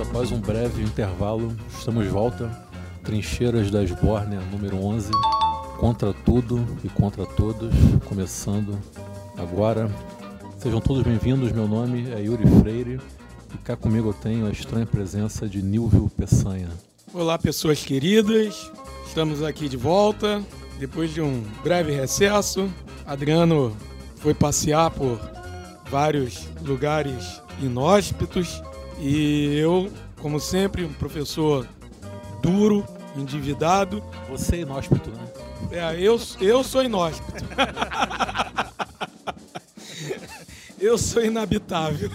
Após um breve intervalo, estamos de volta. Trincheiras da Esbórnia, número 11. Contra tudo e contra todos, começando agora. Sejam todos bem-vindos, meu nome é Yuri Freire e cá comigo eu tenho a estranha presença de Nilvio Peçanha. Olá, pessoas queridas, estamos aqui de volta depois de um breve recesso. Adriano foi passear por vários lugares inóspitos e eu, como sempre, um professor duro, endividado. Você é inóspito, né? É, eu, eu sou inóspito. eu sou inabitável.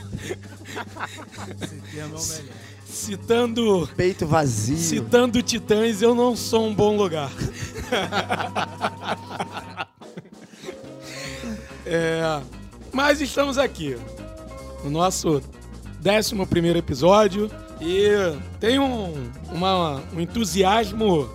Citando. Peito vazio. Citando Titãs, eu não sou um bom lugar. é, mas estamos aqui no nosso 11 primeiro episódio e tem um, uma, um entusiasmo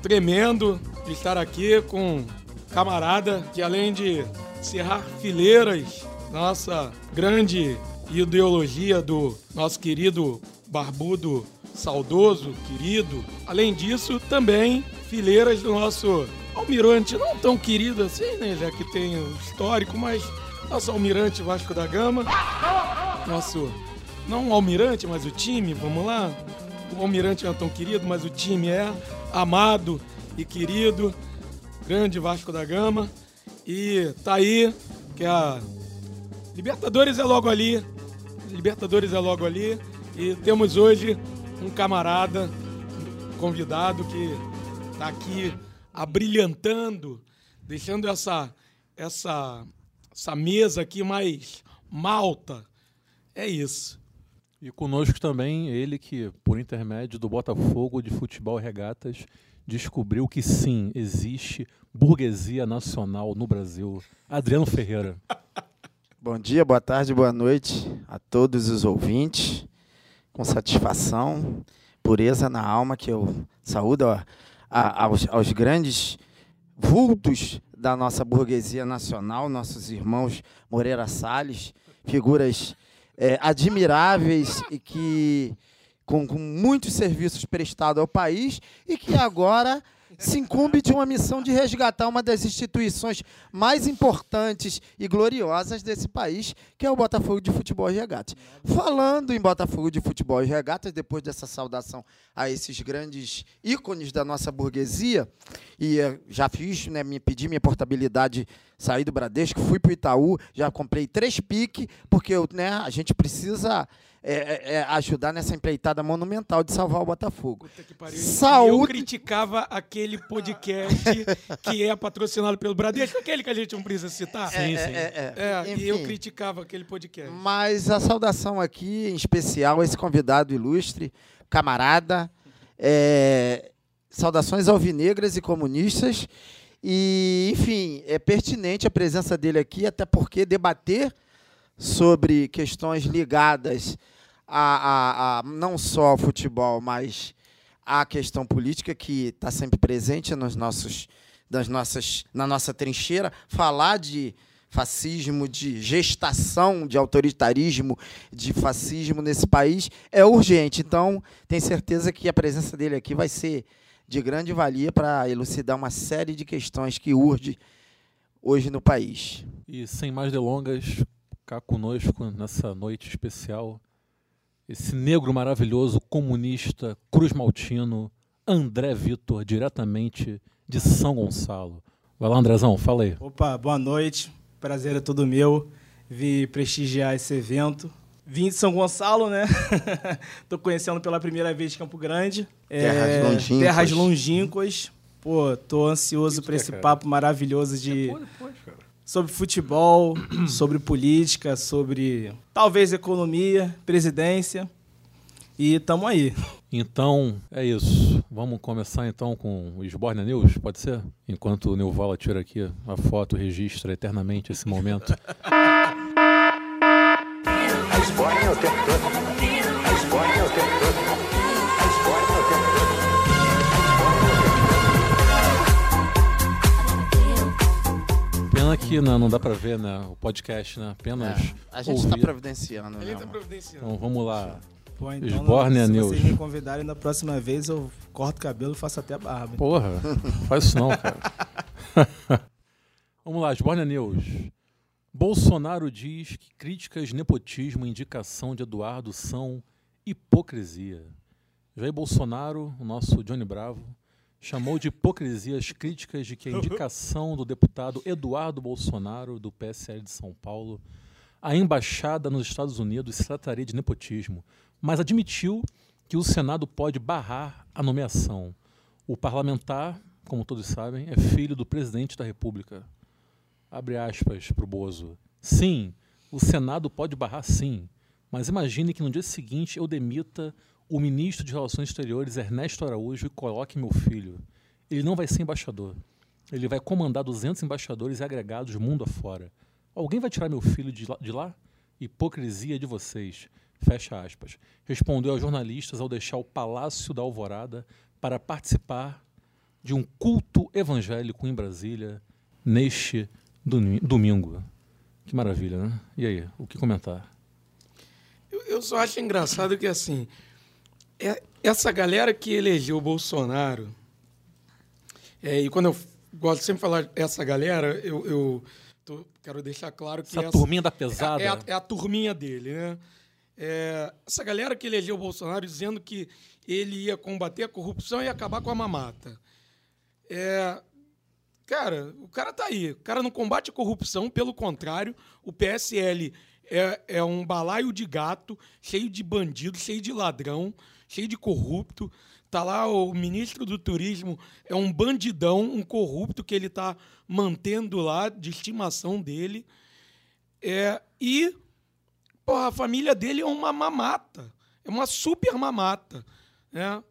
tremendo de estar aqui com um camarada que além de cerrar fileiras, nossa grande ideologia do nosso querido barbudo saudoso, querido. Além disso, também fileiras do nosso almirante, não tão querido assim, né, já que tem o histórico, mas nosso almirante Vasco da Gama, nosso não o almirante, mas o time, vamos lá. O almirante não é tão querido, mas o time é amado e querido. Grande Vasco da Gama. E tá aí, que a Libertadores é logo ali. Libertadores é logo ali. E temos hoje um camarada, um convidado que tá aqui abrilhantando, deixando essa, essa, essa mesa aqui mais malta. É isso. E conosco também ele que, por intermédio do Botafogo de Futebol e Regatas, descobriu que sim, existe burguesia nacional no Brasil. Adriano Ferreira. Bom dia, boa tarde, boa noite a todos os ouvintes. Com satisfação, pureza na alma, que eu saúdo a, a, aos, aos grandes vultos da nossa burguesia nacional, nossos irmãos Moreira Salles, figuras é, admiráveis e que com, com muitos serviços prestados ao país e que agora se incumbe de uma missão de resgatar uma das instituições mais importantes e gloriosas desse país, que é o Botafogo de Futebol e Regatas. Falando em Botafogo de Futebol e Regatas, depois dessa saudação a esses grandes ícones da nossa burguesia, e já fiz, né, me pedi minha portabilidade, saí do Bradesco, fui para o Itaú, já comprei três piques, porque né, a gente precisa é, é, é, ajudar nessa empreitada monumental de salvar o Botafogo. Saúde. Eu criticava aquele podcast que é patrocinado pelo Bradesco, aquele que a gente não precisa citar. É, sim, sim. É, é, e eu criticava aquele podcast. Mas a saudação aqui, em especial, a esse convidado ilustre, camarada. saudações alvinegras e comunistas. E, enfim, é pertinente a presença dele aqui, até porque debater sobre questões ligadas a, a, a não só ao futebol, mas à questão política que está sempre presente nos nossos, das nossas, na nossa trincheira, falar de fascismo, de gestação de autoritarismo, de fascismo nesse país é urgente. Então, tenho certeza que a presença dele aqui vai ser de grande valia para elucidar uma série de questões que urge hoje no país. E sem mais delongas, cá conosco nessa noite especial esse negro maravilhoso, comunista, Cruz Maltino, André Vitor, diretamente de São Gonçalo. Vai lá, Andrezão, fala aí. Opa, boa noite. Prazer é todo meu vir prestigiar esse evento. Vim de São Gonçalo, né? Tô conhecendo pela primeira vez Campo Grande. Terras é, longínquas. Terras longínquas. Pô, tô ansioso para esse papo maravilhoso de sobre futebol, sobre política, sobre talvez economia, presidência. E estamos aí. Então, é isso. Vamos começar então com o Sborna News, pode ser? Enquanto o Neuvala tira aqui a foto, registra eternamente esse momento. a é o tempo todo. Pena que não, não dá pra ver né, o podcast, né? Apenas. É, a gente está providenciando. Ele está providenciando. Então vamos lá. Pô, então, Esbórnia se News. vocês me convidarem da próxima vez, eu corto o cabelo e faço até a barba. Porra, faz isso não, cara. Vamos lá, Esbórnia News. Bolsonaro diz que críticas, nepotismo e indicação de Eduardo são hipocrisia. Jair Bolsonaro, o nosso Johnny Bravo, chamou de hipocrisia as críticas de que a indicação do deputado Eduardo Bolsonaro, do PSL de São Paulo, à embaixada nos Estados Unidos se trataria de nepotismo, mas admitiu que o Senado pode barrar a nomeação. O parlamentar, como todos sabem, é filho do presidente da República. Abre aspas para o Bozo. Sim, o Senado pode barrar sim, mas imagine que no dia seguinte eu demita o ministro de Relações Exteriores, Ernesto Araújo, coloque meu filho. Ele não vai ser embaixador. Ele vai comandar 200 embaixadores agregados mundo afora. Alguém vai tirar meu filho de lá? De lá? Hipocrisia de vocês. Fecha aspas. Respondeu aos jornalistas ao deixar o Palácio da Alvorada para participar de um culto evangélico em Brasília neste domi- domingo. Que maravilha, né? E aí, o que comentar? Eu, eu só acho engraçado que, assim, essa galera que elegeu o Bolsonaro, é, e quando eu gosto de sempre falar essa galera, eu, eu tô- quero deixar claro que Essa turminha da pesada. É, a, é a turminha dele, né? É, essa galera que elegeu o Bolsonaro dizendo que ele ia combater a corrupção e acabar com a mamata. É, cara, o cara tá aí. O cara não combate a corrupção, pelo contrário, o PSL é, é um balaio de gato, cheio de bandido, cheio de ladrão, cheio de corrupto. Tá lá o ministro do turismo, é um bandidão, um corrupto que ele tá mantendo lá de estimação dele. É, e porra, a família dele é uma mamata. É uma super mamata. Né?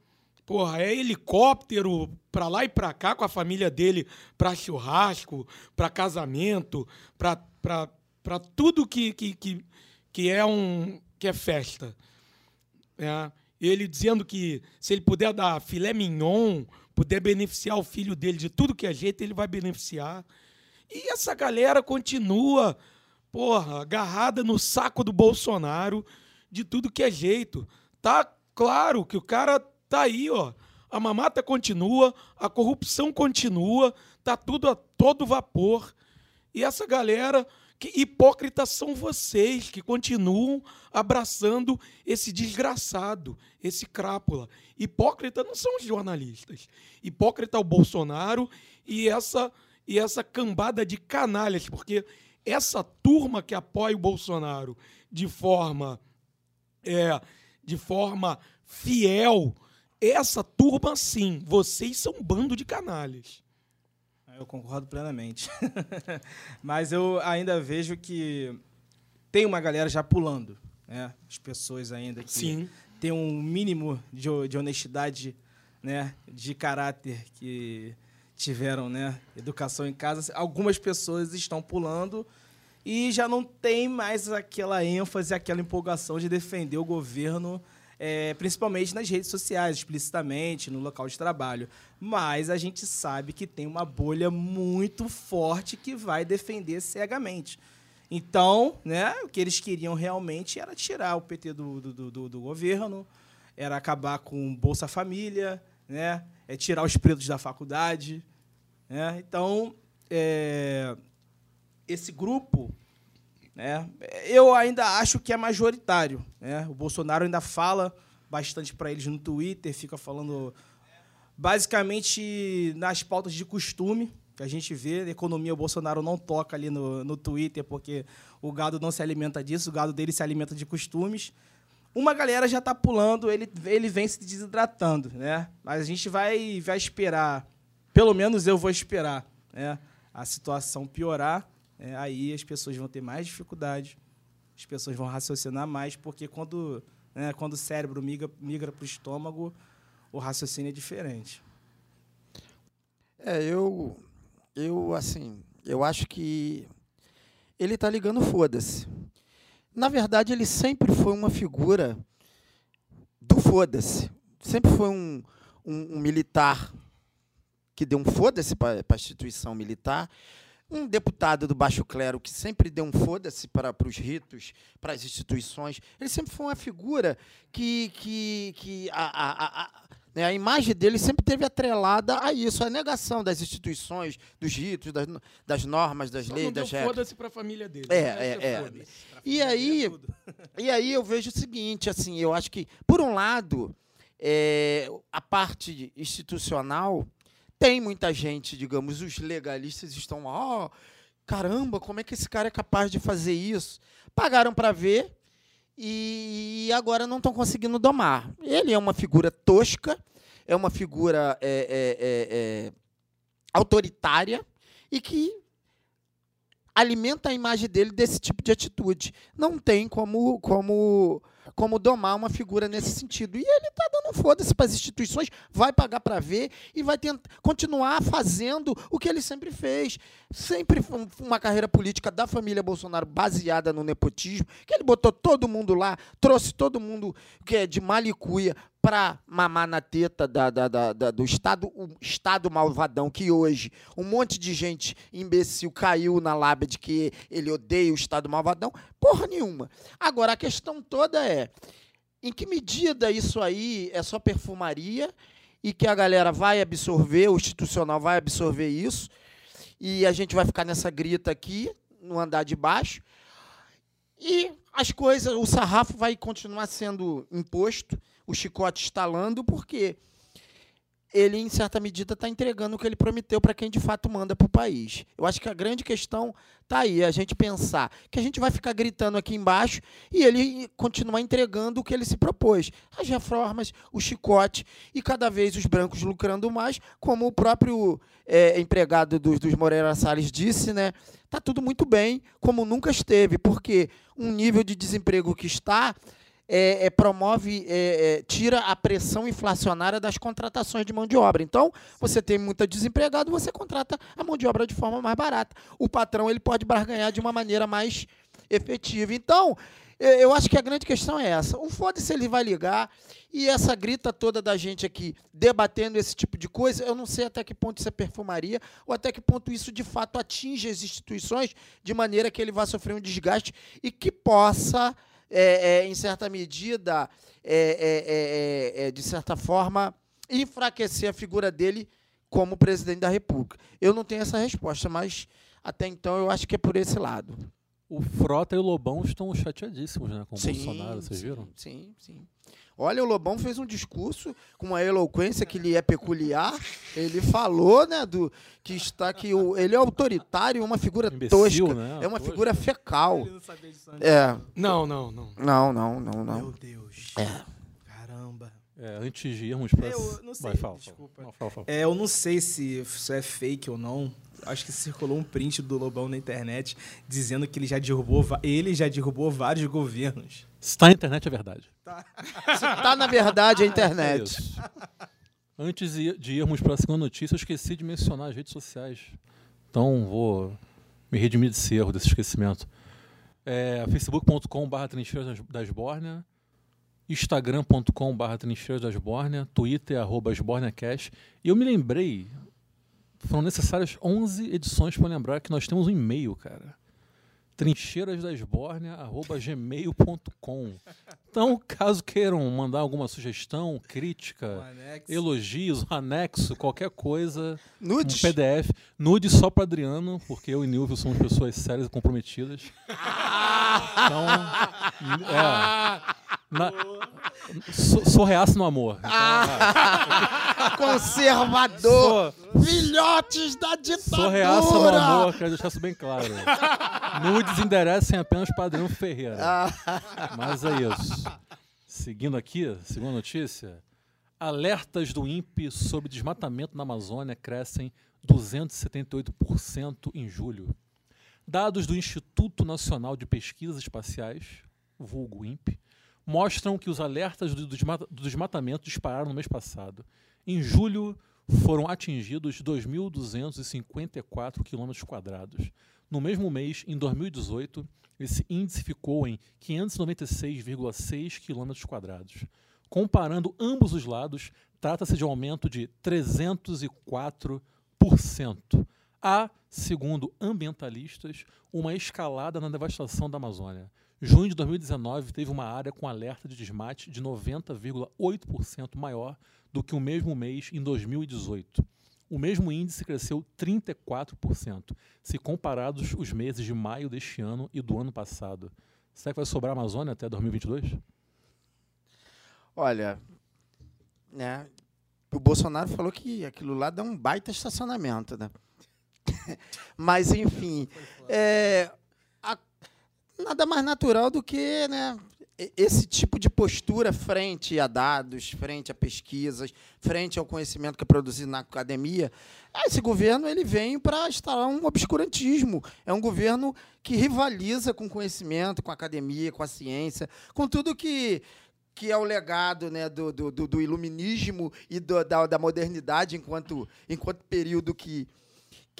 Porra, é helicóptero pra lá e pra cá com a família dele pra churrasco, pra casamento, pra tudo que, que, que, que é um que é festa. né? Ele dizendo que se ele puder dar filé mignon, puder beneficiar o filho dele de tudo que é jeito, ele vai beneficiar. E essa galera continua, porra, agarrada no saco do Bolsonaro de tudo que é jeito. Tá claro que o cara tá aí, ó. A mamata continua, a corrupção continua, tá tudo a todo vapor. E essa galera, que hipócritas são vocês que continuam abraçando esse desgraçado, esse crápula. Hipócrita não são os jornalistas. Hipócrita é o Bolsonaro e essa e essa cambada de canalhas, porque essa turma que apoia o Bolsonaro de forma é, de forma fiel, essa turma sim, vocês são um bando de canalhas. Eu concordo plenamente. Mas eu ainda vejo que tem uma galera já pulando, né? As pessoas ainda que Sim. têm um mínimo de, de honestidade, né? De caráter que tiveram, né? Educação em casa. Algumas pessoas estão pulando e já não tem mais aquela ênfase, aquela empolgação de defender o governo, eh, principalmente nas redes sociais, explicitamente, no local de trabalho. Mas a gente sabe que tem uma bolha muito forte que vai defender cegamente. Então, né, o que eles queriam realmente era tirar o PT do, do, do- do, do governo, era acabar com Bolsa Família, né, é tirar os pretos da faculdade. Né? Então, é, esse grupo, né, eu ainda acho que é majoritário. Né? O Bolsonaro ainda fala bastante para eles no Twitter, fica falando basicamente nas pautas de costume que a gente vê. Economia, o Bolsonaro não toca ali no, no Twitter, porque o gado não se alimenta disso, o gado dele se alimenta de costumes. Uma galera já está pulando, ele, ele vem se desidratando, né? Mas a gente vai, vai esperar, pelo menos eu vou esperar, né? A situação piorar, né? aí as pessoas vão ter mais dificuldade, as pessoas vão raciocinar mais, porque quando, né, quando o cérebro migra, migra para o estômago, o raciocínio é diferente. É, eu, eu assim, eu acho que ele tá ligando foda-se. Na verdade, ele sempre foi uma figura do foda-se. Sempre foi um, um, um militar que deu um foda-se para a instituição militar. Um deputado do baixo clero que sempre deu um foda-se para, para os ritos, para as instituições. Ele sempre foi uma figura que, que, que a, a, a, né, a imagem dele sempre teve atrelada a isso, a negação das instituições, dos ritos, das, das normas, das Só leis, não deu das regras. foda-se pra família dele. É, resto é, é. foda-se. E aí, e aí eu vejo o seguinte, assim, eu acho que, por um lado, é, a parte institucional tem muita gente, digamos, os legalistas estão, ó, caramba, como é que esse cara é capaz de fazer isso? Pagaram para ver e agora não estão conseguindo domar. Ele é uma figura tosca, é uma figura é, é, é, é, autoritária e que alimenta a imagem dele desse tipo de atitude. Não tem como, como, como domar uma figura nesse sentido. E ele está dando foda-se para as instituições, vai pagar para ver e vai tentar continuar fazendo o que ele sempre fez. Sempre um- uma carreira política da família Bolsonaro baseada no nepotismo, que ele botou todo mundo lá, trouxe todo mundo que é de malicuia para mamar na teta da, da- da- do Estado, Estado malvadão que hoje um monte de gente imbecil caiu na lábia de que ele odeia o Estado malvadão. Porra nenhuma. Agora, a questão toda é em que medida isso aí é só perfumaria e que a galera vai absorver, o institucional vai absorver isso, e a gente vai ficar nessa grita aqui, no andar de baixo, e as coisas, o sarrafo vai continuar sendo imposto, o chicote estalando, porque ele, em certa medida, está entregando o que ele prometeu para quem de fato manda para o país. Eu acho que a grande questão está aí, a gente pensar que a gente vai ficar gritando aqui embaixo e ele continuar entregando o que ele se propôs. As reformas, o chicote e cada vez os brancos lucrando mais, como o próprio é, empregado dos, dos Moreira Salles disse, né? Tá tudo muito bem, como nunca esteve, porque um nível de desemprego que está é, é, promove, é, é, tira a pressão inflacionária das contratações de mão de obra. Então, você tem muito desempregado, você contrata a mão de obra de forma mais barata. O patrão ele pode barganhar de uma maneira mais efetiva. Então, é, eu acho que a grande questão é essa. O foda-se ele vai ligar e essa grita toda da gente aqui debatendo esse tipo de coisa, eu não sei até que ponto isso é perfumaria ou até que ponto isso de fato atinge as instituições de maneira que ele vá sofrer um desgaste e que possa é, é, em certa medida, é, é, é, é, de certa forma, enfraquecer a figura dele como presidente da República. Eu não tenho essa resposta, mas até então eu acho que é por esse lado. O Frota e o Lobão estão chateadíssimos né, com o Sim, Bolsonaro, vocês sim, viram? Sim, sim. Olha, o Lobão fez um discurso com uma eloquência que lhe é peculiar. Ele falou, né, do que está que o, ele é autoritário, uma figura Imbecil, tosca, né? é uma Tosco. figura fecal. Ele não sabia disso antes. É, Não, não, não. não, não, não, Meu não. Deus. É. Caramba. É, antes de irmos para. Eu não sei, Vai, fala, desculpa. Fala. Não, fala, fala. É, eu não sei se isso é fake ou não. Acho que circulou um print do Lobão na internet dizendo que ele já derrubou, ele já derrubou vários governos. Se tá na internet, é verdade. Se tá na verdade a É internet. isso. Antes de irmos para a segunda notícia, eu esqueci de mencionar as redes sociais. Então vou me redimir desse erro, desse esquecimento. É, facebook.com.br trincheiras das- Bórnia, instagram.com.br trincheiras das Bórnia, twitter arroba. E eu me lembrei, foram necessárias 11 edições para lembrar que nós temos um e-mail, cara. trincheirasdasbórnia.gmail.com Então, caso queiram mandar alguma sugestão, crítica, anexo. elogios, um anexo, qualquer coisa, um? PDF, nude só para Adriano, porque eu e Nilvio somos pessoas sérias e comprometidas. Então, é, na- sou, sou no amor. Então, Conservador! Sou- Filhotes da Sou reaça no ditadura! amor, quero deixar isso bem claro. Nudes enderecem apenas Adriano Ferreira. Mas é isso. Seguindo aqui, segunda notícia. Alertas do INPE sobre desmatamento na Amazônia crescem 278% em julho. Dados do Instituto Nacional de Pesquisas Espaciais, vulgo INPE, mostram que os alertas do desmata- do desmatamento dispararam no mês passado. Em julho, foram atingidos 2.254 quilômetros quadrados. No mesmo mês, em 2018, esse índice ficou em 596,6 quilômetros quadrados. Comparando ambos os lados, trata-se de um aumento de 304%. há, segundo ambientalistas, uma escalada na devastação da Amazônia. Junho de 2019 teve uma área com alerta de desmate de 90,8% maior do que o mesmo mês em 2018. O mesmo índice cresceu 34%, se comparados os meses de maio deste ano e do ano passado. Será que vai sobrar a Amazônia até 2022? Olha, né, o Bolsonaro falou que aquilo lá dá um baita estacionamento, né? Mas, enfim, é, nada mais natural do que né, esse tipo de postura frente a dados, frente a pesquisas, frente ao conhecimento que é produzido na academia. Esse governo ele vem para instalar um obscurantismo. É um governo que rivaliza com o conhecimento, com a academia, com a ciência, com tudo que que é o legado né, do, do, do iluminismo e do, da, da modernidade enquanto, enquanto período que,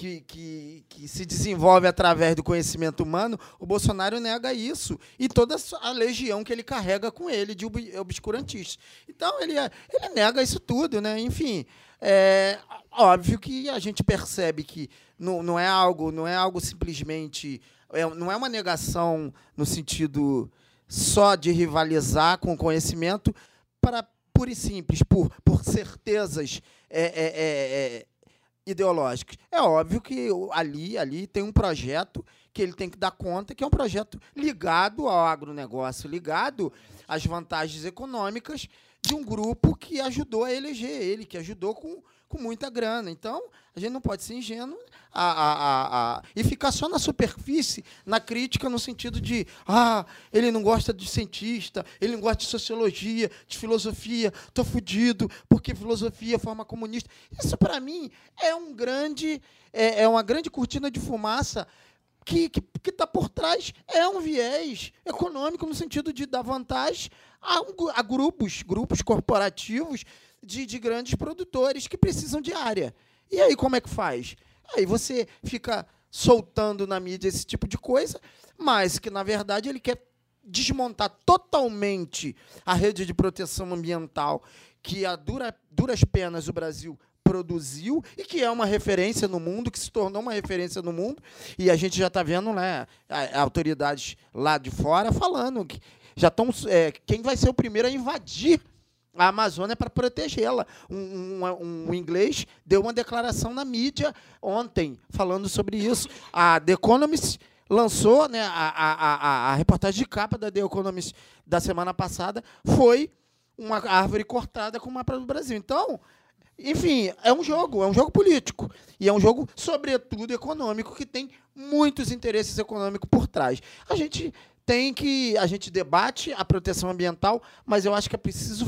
que, que, que, se desenvolve através do conhecimento humano, o Bolsonaro nega isso. E toda a legião que ele carrega com ele de obscurantistas. Então, ele, é, ele nega isso tudo. Né? Enfim, é óbvio que a gente percebe que não, não é algo não é algo simplesmente. É, não é uma negação no sentido só de rivalizar com o conhecimento para pura e simples, por, por certezas é, é, ideológicas. É óbvio que ali, ali tem um projeto que ele tem que dar conta, que é um projeto ligado ao agronegócio, ligado às vantagens econômicas de um grupo que ajudou a eleger ele, que ajudou com, com muita grana. Então, a gente não pode ser ingênuo a, a, a, a, e ficar só na superfície, na crítica, no sentido de ah, ele não gosta de cientista, ele não gosta de sociologia, de filosofia, estou fudido, porque filosofia forma comunista. Isso, para mim, é um grande, é, é uma grande cortina de fumaça que está que, que tá por trás é um viés econômico no sentido de dar vantagem a, a grupos, grupos corporativos de, de grandes produtores que precisam de área. E aí como é que faz? Aí você fica soltando na mídia esse tipo de coisa, mas que na verdade ele quer desmontar totalmente a rede de proteção ambiental que a dura, duras penas o Brasil produziu e que é uma referência no mundo, que se tornou uma referência no mundo. E a gente já está vendo né, autoridades lá de fora falando que já estão. É, quem vai ser o primeiro a invadir a Amazônia para protegê-la. Um, um, um, inglês deu uma declaração na mídia ontem falando sobre isso. A The Economist lançou né, a, a, a reportagem de capa da The Economist da semana passada foi uma árvore cortada com o mapa do Brasil. Então, enfim, é um jogo, é um jogo político. E é um jogo, sobretudo, econômico, que tem muitos interesses econômicos por trás. A gente tem que. A gente debate a proteção ambiental, mas eu acho que é preciso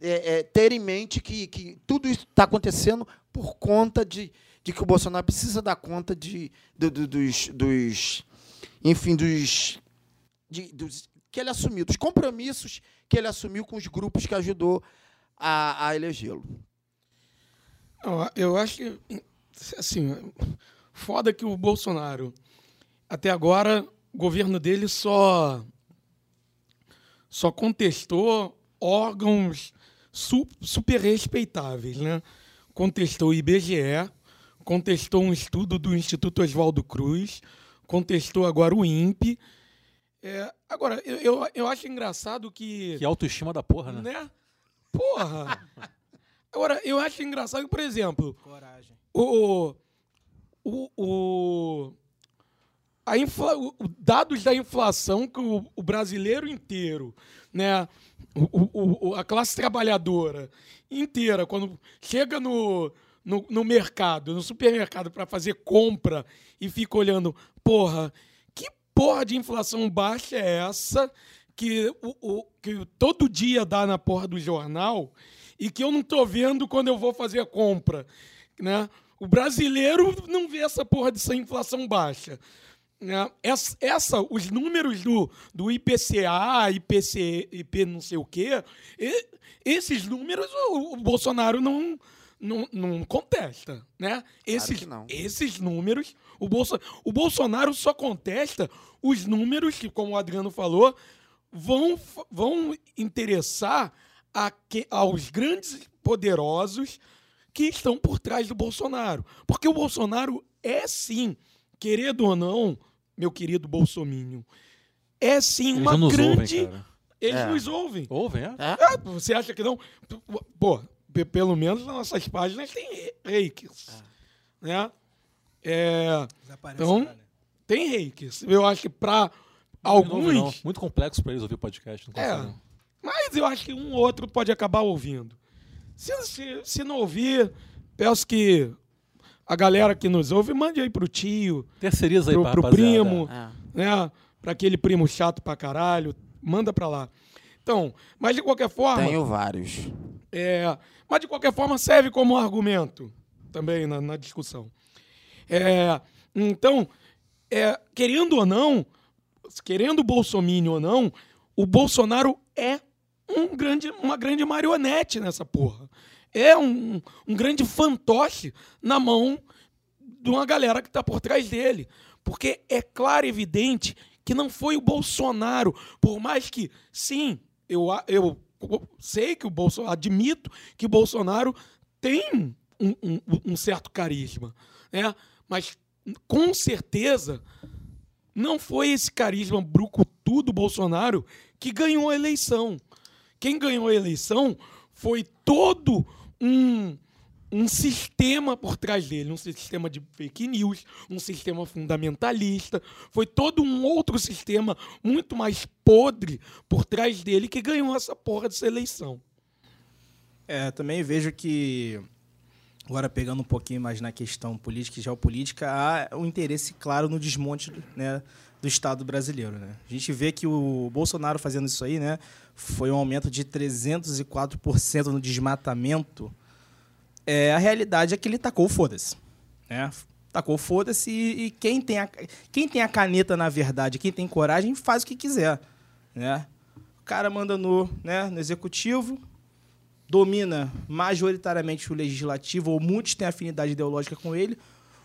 é, é, ter em mente que, que tudo isso está acontecendo por conta de, de que o Bolsonaro precisa dar conta de, de, de dos, dos. Enfim, dos, de, dos. que ele assumiu, dos compromissos que ele assumiu com os grupos que ajudou a, a elegê-lo. Eu acho que, assim, foda que o Bolsonaro, até agora, o governo dele só, só contestou órgãos super respeitáveis, né? Contestou o IBGE, contestou um estudo do Instituto Oswaldo Cruz, contestou agora o INPE. É, agora, eu, eu, eu, acho engraçado que. Que autoestima da porra, né? né? Porra! Agora, eu acho engraçado, por exemplo. Coragem. O. O. o a infla, o, dados da inflação que o, o brasileiro inteiro, né, o, o, a classe trabalhadora inteira, quando chega no, no, no mercado, no supermercado, para fazer compra e fica olhando, porra, que porra de inflação baixa é essa que, o, o, que todo dia dá na porra do jornal e que eu não tô vendo quando eu vou fazer a compra, né? O brasileiro não vê essa porra dessa inflação baixa. Né? Essa, essa, os números do, do IPCA, IPC, IP não sei o quê, e, esses números o, o, Bolsonaro não, não, não contesta. Né? Esses, claro esses números, o, Bolso, o Bolsonaro só contesta os números que, como o Adriano falou, vão, vão interessar a que, aos grandes poderosos que estão por trás do Bolsonaro. Porque o Bolsonaro é sim, querido ou não, meu querido Bolsominion, é sim Eles uma não nos grande. ouvem, cara. Eles É. nos ouvem. Ouvem, é? Ah, você acha que não? Pô, pe- pelo menos nas nossas páginas tem reikes. Né? É, Então, tem reikes. Eu acho que pra Não ouvem, não. alguns. Muito complexo pra eles ouvir o podcast. Não É. Mas eu acho que um ou outro pode acabar ouvindo. Se, se, se não ouvir, peço que a galera que nos ouve mande aí pro tio, Terceiriza aí pro, pra pro rapaziada. primo, É. né? Pra aquele primo chato pra caralho. Manda pra lá. Então, mas de qualquer forma. Tenho vários. É, mas de qualquer forma serve como argumento também na, na discussão. É, então, é, querendo ou não, querendo o Bolsonaro ou não, o Bolsonaro é um grande, uma grande marionete nessa porra. É um, um grande fantoche na mão de uma galera que está por trás dele. Porque é claro e evidente que não foi o Bolsonaro, por mais que, sim, eu, eu sei que o Bolsonaro, admito que o Bolsonaro tem um, um- um certo carisma, né? mas com certeza não foi esse carisma brucutu do Bolsonaro que ganhou a eleição. Quem ganhou a eleição foi todo um, um sistema por trás dele, um sistema de fake news, um sistema fundamentalista. Foi todo um outro sistema muito mais podre por trás dele que ganhou essa porra dessa eleição. É, também vejo que, agora pegando um pouquinho mais na questão política e geopolítica, há um interesse claro no desmonte né, do Estado brasileiro. Né? A gente vê que o Bolsonaro fazendo isso aí né, foi um aumento de 304% no desmatamento. É, a realidade é que ele tacou foda-se. Né? Tacou foda-se e, e quem, tem a, quem tem a caneta, na verdade, quem tem coragem, faz o que quiser. Né? O cara manda no, né, no executivo, domina majoritariamente o legislativo, ou muitos têm afinidade ideológica com ele.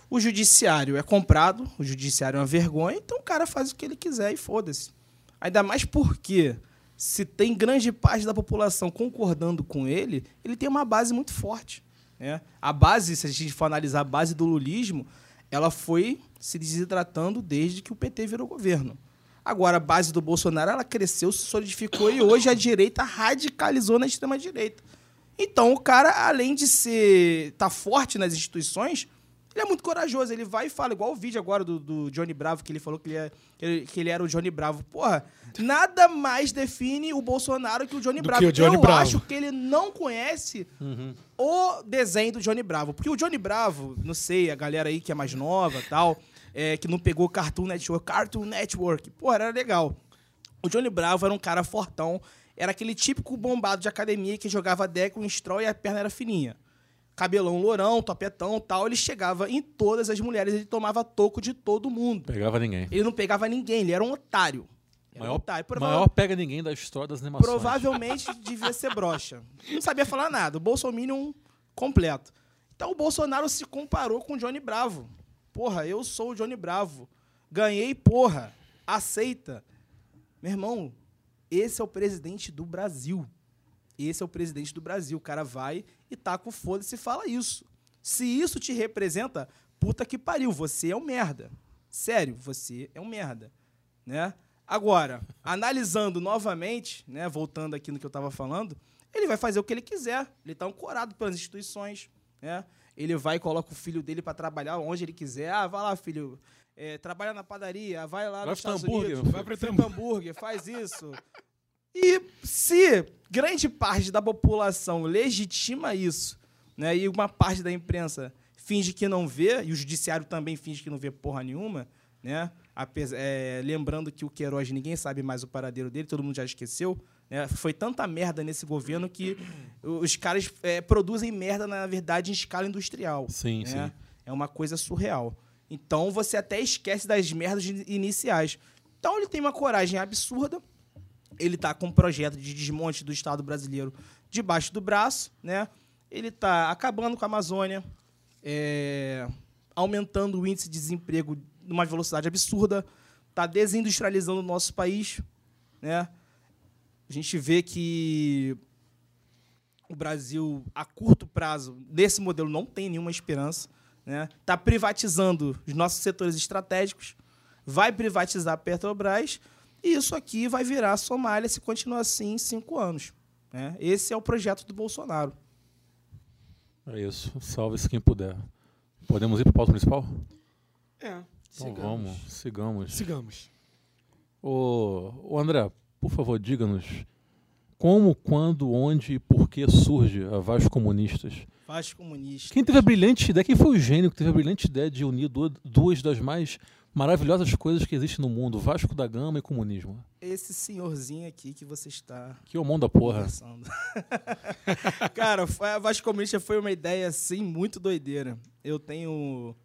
O judiciário é comprado, o judiciário é uma vergonha, então o cara faz o que ele quiser e foda-se. Ainda mais porque, se tem grande parte da população concordando com ele, ele tem uma base muito forte. Né? A base, se a gente for analisar a base do lulismo, ela foi se desidratando desde que o PT virou governo. Agora, a base do Bolsonaro ela cresceu, se solidificou e hoje a direita radicalizou na extrema-direita. Então, o cara, além de ser tá forte nas instituições, ele é muito corajoso. Ele vai e fala, igual o vídeo agora do, do Johnny Bravo, que ele falou que ele, é- ele, que ele era o Johnny Bravo. Porra, nada mais define o Bolsonaro que o Johnny Do Bravo. o Johnny Eu Bravo. acho que ele não conhece o desenho do Johnny Bravo. Porque o Johnny Bravo, não sei, a galera aí que é mais nova e tal, é, que não pegou Cartoon Network, Cartoon Network, pô, era legal. O Johnny Bravo era um cara fortão, era aquele típico bombado de academia que jogava deck com straw e a perna era fininha. Cabelão lourão, topetão tal, ele chegava em todas as mulheres, ele tomava toco de todo mundo. Pegava ninguém. Ele não pegava ninguém, ele era um otário. Era um Maior, otário. Prova- maior pega ninguém da história das animações. Provavelmente devia ser broxa. Não sabia falar nada. O Bolsonaro completo. Então o Bolsonaro se comparou com o Johnny Bravo. Porra, eu sou o Johnny Bravo. Ganhei, porra. Aceita. Meu irmão, esse é o presidente do Brasil. Esse é o presidente do Brasil. O cara vai e taca o foda-se e fala isso. Se isso te representa, puta que pariu, você é um merda. Sério, você é um merda. Né? Agora, analisando novamente, né, voltando aqui no que eu estava falando, ele vai fazer o que ele quiser. Ele está ancorado pelas instituições. Né? Ele vai e coloca o filho dele para trabalhar onde ele quiser. Ah, vai lá, filho. é, trabalha na padaria, vai lá Vai nos Estados hambúrguer, Unidos, vai frita hambúrguer, faz isso. E se grande parte da população legitima isso, né, e uma parte da imprensa finge que não vê, e o judiciário também finge que não vê porra nenhuma, né? Apes- é, lembrando que o Queiroz ninguém sabe mais o paradeiro dele, todo mundo já esqueceu. Né? Foi tanta merda nesse governo que os caras é, produzem merda, na verdade, em escala industrial. Sim, né? sim. É uma coisa surreal. Então você até esquece das merdas in- iniciais. Então ele tem uma coragem absurda. Ele tá com um projeto de desmonte do Estado brasileiro debaixo do braço, né? Ele tá acabando com a Amazônia, é, aumentando o índice de desemprego numa velocidade absurda, tá desindustrializando o nosso país, né? A gente vê que o Brasil, a curto prazo, desse modelo, não tem nenhuma esperança. né? Tá privatizando os nossos setores estratégicos, vai privatizar a Petrobras e isso aqui vai virar a Somália se continuar assim em cinco anos. Né? Esse é o projeto do Bolsonaro. É isso. Salve-se quem puder. Podemos ir para o pauta principal? É. Então vamos, sigamos. Sigamos. Ô, ô André, por favor, diga-nos como, quando, onde e por que surge a Vasco Comunistas? Vasco Comunistas. Quem teve a brilhante ideia, quem foi o gênio que teve a brilhante ideia de unir duas das mais maravilhosas coisas que existem no mundo, Vasco da Gama e comunismo? Esse senhorzinho aqui que você está Que homão da porra. conversando. Cara, a Vasco Comunista foi uma ideia, assim, muito doideira. Eu tenho...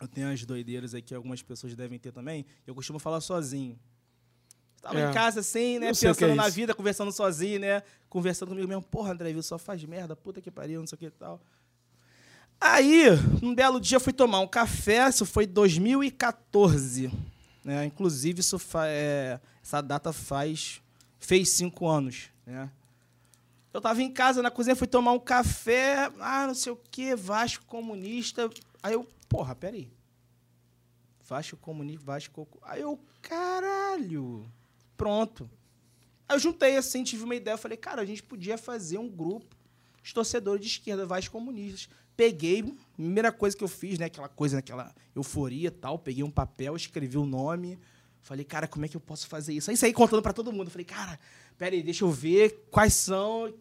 Eu tenho as doideiras aqui, algumas pessoas devem ter também. Eu costumo falar sozinho. Tava É. em casa assim, né? É Pensando na isso. vida, conversando sozinho, né? Conversando comigo mesmo. Porra, André, viu? Só faz merda, puta que pariu, não sei o que e tal. Aí, um belo dia, fui tomar um café. Isso foi 2014. Né? Inclusive, isso é, essa data faz... Fez cinco anos, né? Eu tava em casa, na cozinha, fui tomar um café. Ah, não sei o que, Vasco Comunista. Aí eu, porra, peraí. Vasco Comunista, Vasco... Aí eu, caralho... Pronto. Aí eu juntei assim, tive uma ideia. Falei, cara, a gente podia fazer um grupo de torcedores de esquerda, Vasco Comunistas. Peguei, primeira coisa que eu fiz, né? Aquela coisa, aquela euforia e tal. Peguei um papel, escrevi o nome. Falei, cara, como é que eu posso fazer isso? Aí saí contando pra todo mundo. Falei, cara, peraí, deixa eu ver quais são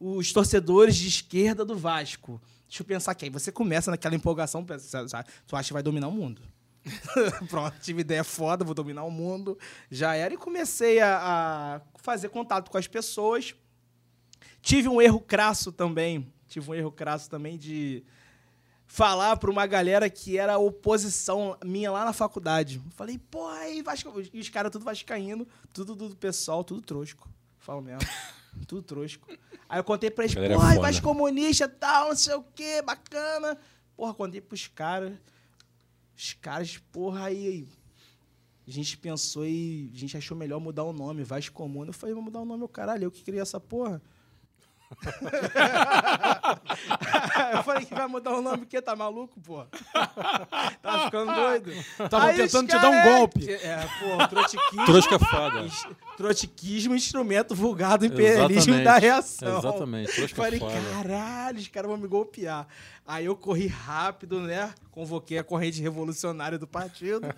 os torcedores de esquerda do Vasco. Deixa eu pensar aqui. Aí você começa naquela empolgação, tu acha que vai dominar o mundo. Pronto, tive ideia foda, vou dominar o mundo. Já era. E comecei a, a fazer contato com as pessoas. Tive um erro crasso também. Tive um erro crasso também de falar para uma galera que era oposição minha lá na faculdade. Falei, pô, aí Vasco. E os caras tudo vascaíno, tudo do pessoal, tudo trosco. Falo mesmo. tudo trosco. Aí eu contei pra eles, aí foda. Vasco comunista tal, não sei o quê, bacana. Porra, contei pros caras. Os caras, porra, aí. A gente pensou e a gente achou melhor mudar o nome, Vasco Comuna. Eu falei, vou mudar o nome, o caralho, eu que criei essa porra. Eu falei que vai mudar o nome porque tá maluco, pô. Tá ficando doido. Tava Aí tentando te dar um golpe. É, pô, trotiquismo. Trosca fada. Is- Trotiquismo, instrumento vulgar do imperialismo Exatamente. da reação. Exatamente, trosca Falei, fada. caralho, os caras vão me golpear. Aí eu corri rápido, né? Convoquei a corrente revolucionária do partido.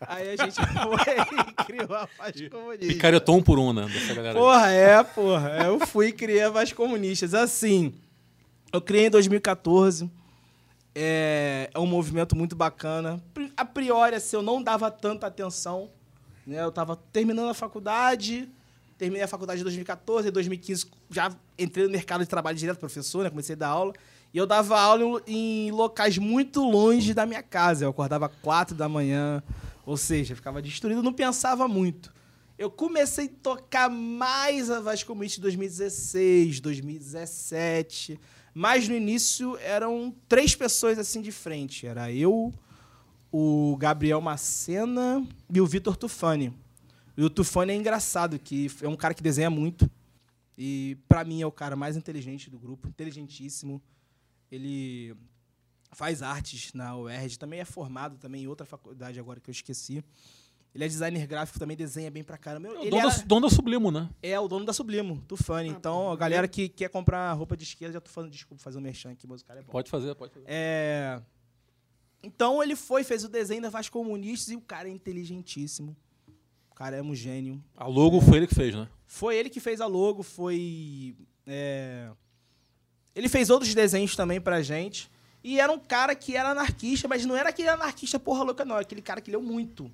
Aí a gente foi e criou a Vasco Comunista. Picaretou um por um, né? Dessa galera. aí. Porra, é, porra. Eu fui e criei a Vasco Comunistas. Assim, eu criei em 2014. É, é um movimento muito bacana. A priori, assim, eu não dava tanta atenção. Né? Eu estava terminando a faculdade, terminei a faculdade em 2014, em 2015 já entrei no mercado de trabalho direto, professor, né? comecei a dar aula. E eu dava aula em, locais muito longe da minha casa. Eu acordava quatro da manhã, ou seja, ficava destruído, não pensava muito. Eu comecei a tocar mais a Vasco Comunista em 2016, 2017. Mas no início eram três pessoas assim de frente. Era eu, o Gabriel Macena e o Vitor Tufani. E o Tufani é engraçado, que é um cara que desenha muito. E pra mim é o cara mais inteligente do grupo, inteligentíssimo. Ele faz artes na UERJ, também é formado também em outra faculdade agora que eu esqueci. Ele é designer gráfico, também desenha bem pra caramba. É o Ele dono, era- da, dono da Sublimo, né? é o dono da Sublimo, Tufani. então, a galera que quer comprar roupa de esquerda, já tô falando, desculpa, fazer um merchan aqui, mas o cara é bom. Pode fazer, pode fazer. É... Então ele foi, fez o desenho da Vasco Comunistas e o cara é inteligentíssimo. O cara é um gênio. A logo foi ele que fez, né? Foi ele que fez a logo, foi. é, Ele fez outros desenhos também pra gente. E era um cara que era anarquista, mas não era aquele anarquista porra louca, não. Era aquele cara que leu muito.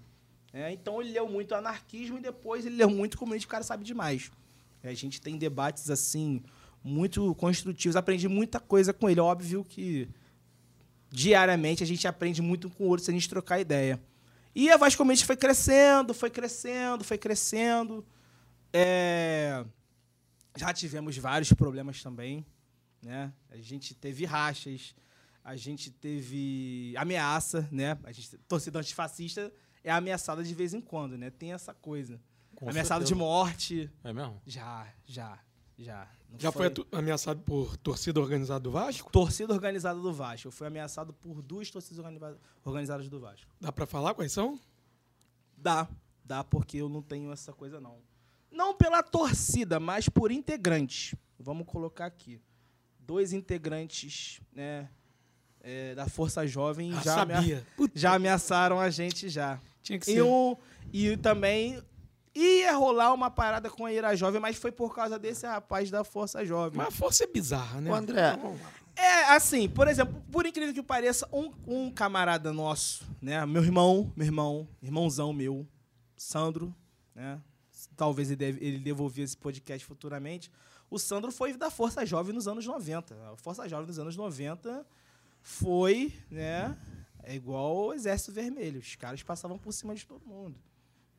É, então ele leu muito anarquismo e depois ele leu muito comunismo, o cara sabe demais. É, a gente tem debates assim, muito construtivos. Aprendi muita coisa com ele. Óbvio que diariamente a gente aprende muito com o outro se a gente trocar ideia. E a Vasco Comunista foi crescendo, foi crescendo, foi crescendo. É, Já tivemos vários problemas também. Né? A gente teve rachas, a gente teve ameaça, né? A gente, torcida antifascista é ameaçada de vez em quando, né? Tem essa coisa. Com Ameaçada de certeza. morte. É mesmo? Já, já. Já. Não Já foi, atu- ameaçado por torcida organizada do Vasco? Torcida organizada do Vasco. Eu fui ameaçado por duas torcidas organiza- organizadas do Vasco. Dá pra falar quais são? Dá. Dá porque eu não tenho essa coisa, não. Não pela torcida, mas por integrantes. Vamos colocar aqui. Dois integrantes, né? é, da Força Jovem Ah, já, amea- já ameaçaram a gente já. tinha que E, ser. um, e também ia rolar uma parada com a Ira Jovem, mas foi por causa desse rapaz da Força Jovem. Mas a força é bizarra, né? Ô, André, É, assim, por exemplo, por incrível que pareça, um, um camarada nosso, né? Meu irmão, meu irmão, irmãozão meu, Sandro, né? Talvez ele, deve, ele devolver esse podcast futuramente. O Sandro foi da Força Jovem nos anos 90. A Força Jovem nos anos 90 foi, né? É igual o Exército Vermelho. Os caras passavam por cima de todo mundo.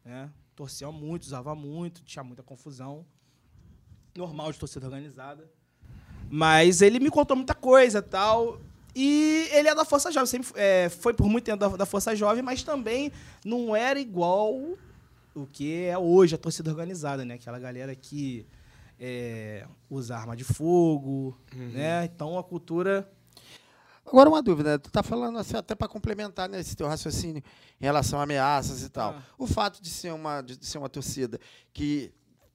Né? Torciam muito, usavam muito, tinha muita confusão. Normal de torcida organizada. Mas ele me contou muita coisa tal. E ele é da Força Jovem. Sempre, é, foi por muito tempo da, da Força Jovem, mas também não era igual o que é hoje a torcida organizada, né? Aquela galera que é, usa arma de fogo, né? Então a cultura. Agora uma dúvida, né? tu tá falando assim, até para complementar né, esse teu raciocínio em relação a ameaças e tal. Ah. O fato de ser uma de ser uma torcida que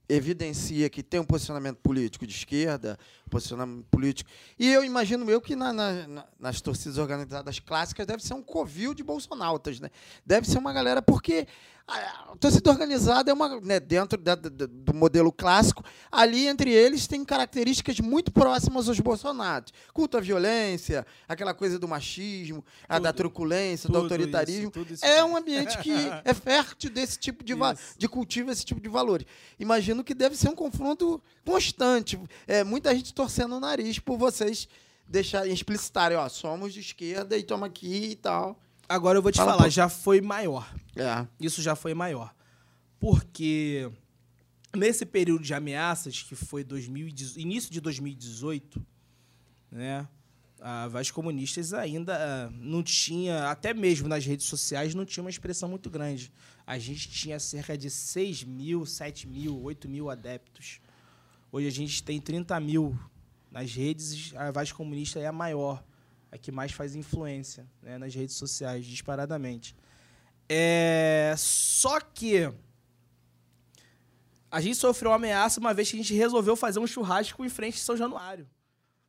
evidencia que tem um posicionamento político de esquerda, posicionamento político. E eu imagino eu que na- na- nas torcidas organizadas clássicas deve ser um covil de bolsonautas, né? Deve ser uma galera porque a, a torcida organizada é uma né, dentro da- da- do modelo clássico. Ali entre eles tem características muito próximas aos bolsonatos. Culto à violência, aquela coisa do machismo, a da Tudo. truculência, do Tudo autoritarismo. isso, tudo isso é um ambiente que é fértil desse tipo de, de cultivo, esse tipo de valores. Imagino que deve ser um confronto constante. É, muita gente torcendo o nariz por vocês deixarem explicitarem, ó, somos de esquerda e toma aqui e tal. Agora eu vou te Fala falar, já foi maior. É. Isso já foi maior. Porque nesse período de ameaças, que foi 2018, início de 2018, né? A Vaz Comunistas ainda ah, não tinha, até mesmo nas redes sociais, não tinha uma expressão muito grande. A gente tinha cerca de 6 mil, 7 mil, 8 mil adeptos. Hoje a gente tem 30 mil nas redes, a Vaz Comunista é a maior, a que mais faz influência né, nas redes sociais, disparadamente. É, só que a gente sofreu uma ameaça uma vez que a gente resolveu fazer um churrasco em frente de São Januário.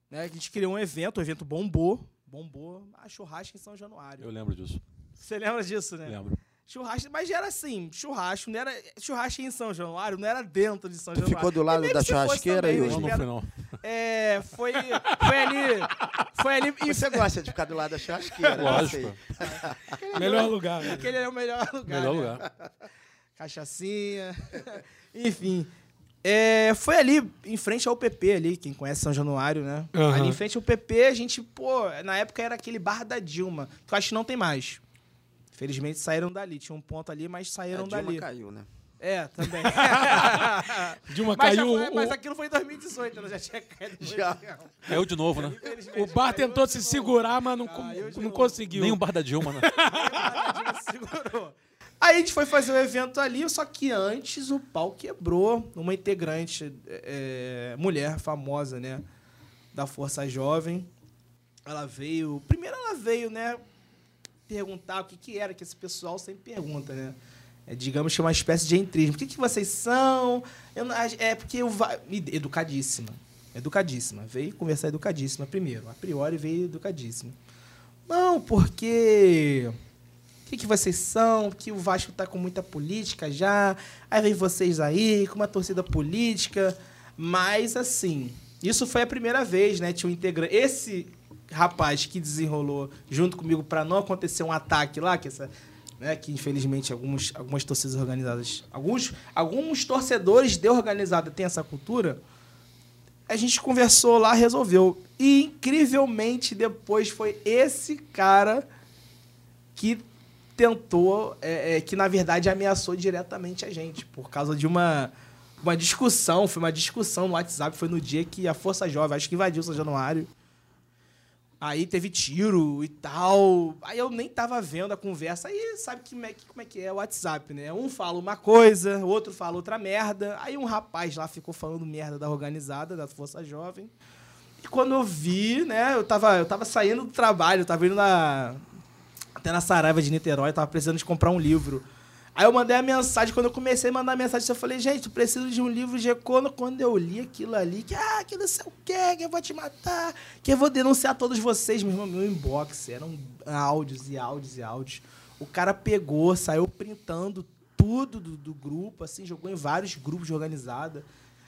Né? A gente criou um evento, o evento bombou. Bombou a churrasco em São Januário. Eu lembro disso. Você lembra disso, né? Lembro. Churrasco, mas era assim, churrasco, não era churrasco em São Januário, não era dentro de São Tu Januário. ficou do lado E da churrasqueira também, e os- Não, não não. É, foi, foi ali, foi ali em Você gosta de ficar do lado da churrasqueira, né? Lógico. Melhor lugar. né? Aquele é o melhor lugar. Melhor né? lugar. Cachaçinha. Enfim. É, foi ali, em frente ao PP ali, quem conhece São Januário, né? Aham. Ali em frente ao PP, a gente, pô, na época era aquele bar da Dilma, que eu acho que não tem mais. Felizmente saíram dali. Tinha um ponto ali, mas A saíram Dilma dali. caiu, né? É, também. Dilma mas, caiu. foi- o- mas aquilo foi em 2018, ela já tinha caído. Já. Caiu de novo, né? O bar tentou se novo. segurar, mas não, Caiu não conseguiu. Nem o bar da Dilma, né? A Dilma segurou. Aí a gente foi fazer o evento ali, só que antes o pau quebrou. Uma integrante, é, mulher famosa, né? Da Força Jovem. Ela veio. Primeiro ela veio, né? Perguntar o que, que era, que esse pessoal sempre pergunta, né? É, digamos que é uma espécie de entrismo. O que, que vocês são? Eu é porque eu. Educadíssima. Educadíssima. Veio conversar educadíssima primeiro. A priori veio educadíssima. Não, porque. O que, que vocês são? Que o Vasco tá com muita política já. Aí vem vocês aí, com uma torcida política. Mas, assim, isso foi a primeira vez, né? Tinha um integrante. Esse rapaz que desenrolou junto comigo para não acontecer um ataque lá, que essa. Né, que infelizmente alguns, algumas torcidas organizadas, alguns, alguns torcedores de organizada têm essa cultura. A gente conversou lá, resolveu. E incrivelmente depois foi esse cara que tentou, é, é, que na verdade ameaçou diretamente a gente, por causa de uma, uma discussão, foi uma discussão no WhatsApp, foi no dia que a Força Jovem, acho que invadiu São Januário. Aí teve tiro e tal. Aí eu nem tava vendo a conversa. Aí sabe que, como, é, que, é é o WhatsApp, né? Um fala uma coisa, outro fala outra merda. Aí um rapaz lá ficou falando merda da organizada, da Força Jovem. E quando eu vi, né, eu tava, eu tava saindo do trabalho, tava indo na. Até na Saraiva de Niterói, tava precisando de comprar um livro. Aí eu mandei a mensagem, quando eu comecei a mandar a mensagem, eu falei, gente, preciso de um livro de econo. Quando eu li aquilo ali, que, ah, que não sei o quê, que eu vou te matar, que eu vou denunciar todos vocês, meu irmão, meu inbox, eram áudios e áudios e áudios. O cara pegou, saiu printando tudo do, do grupo, assim, jogou em vários grupos de organizada,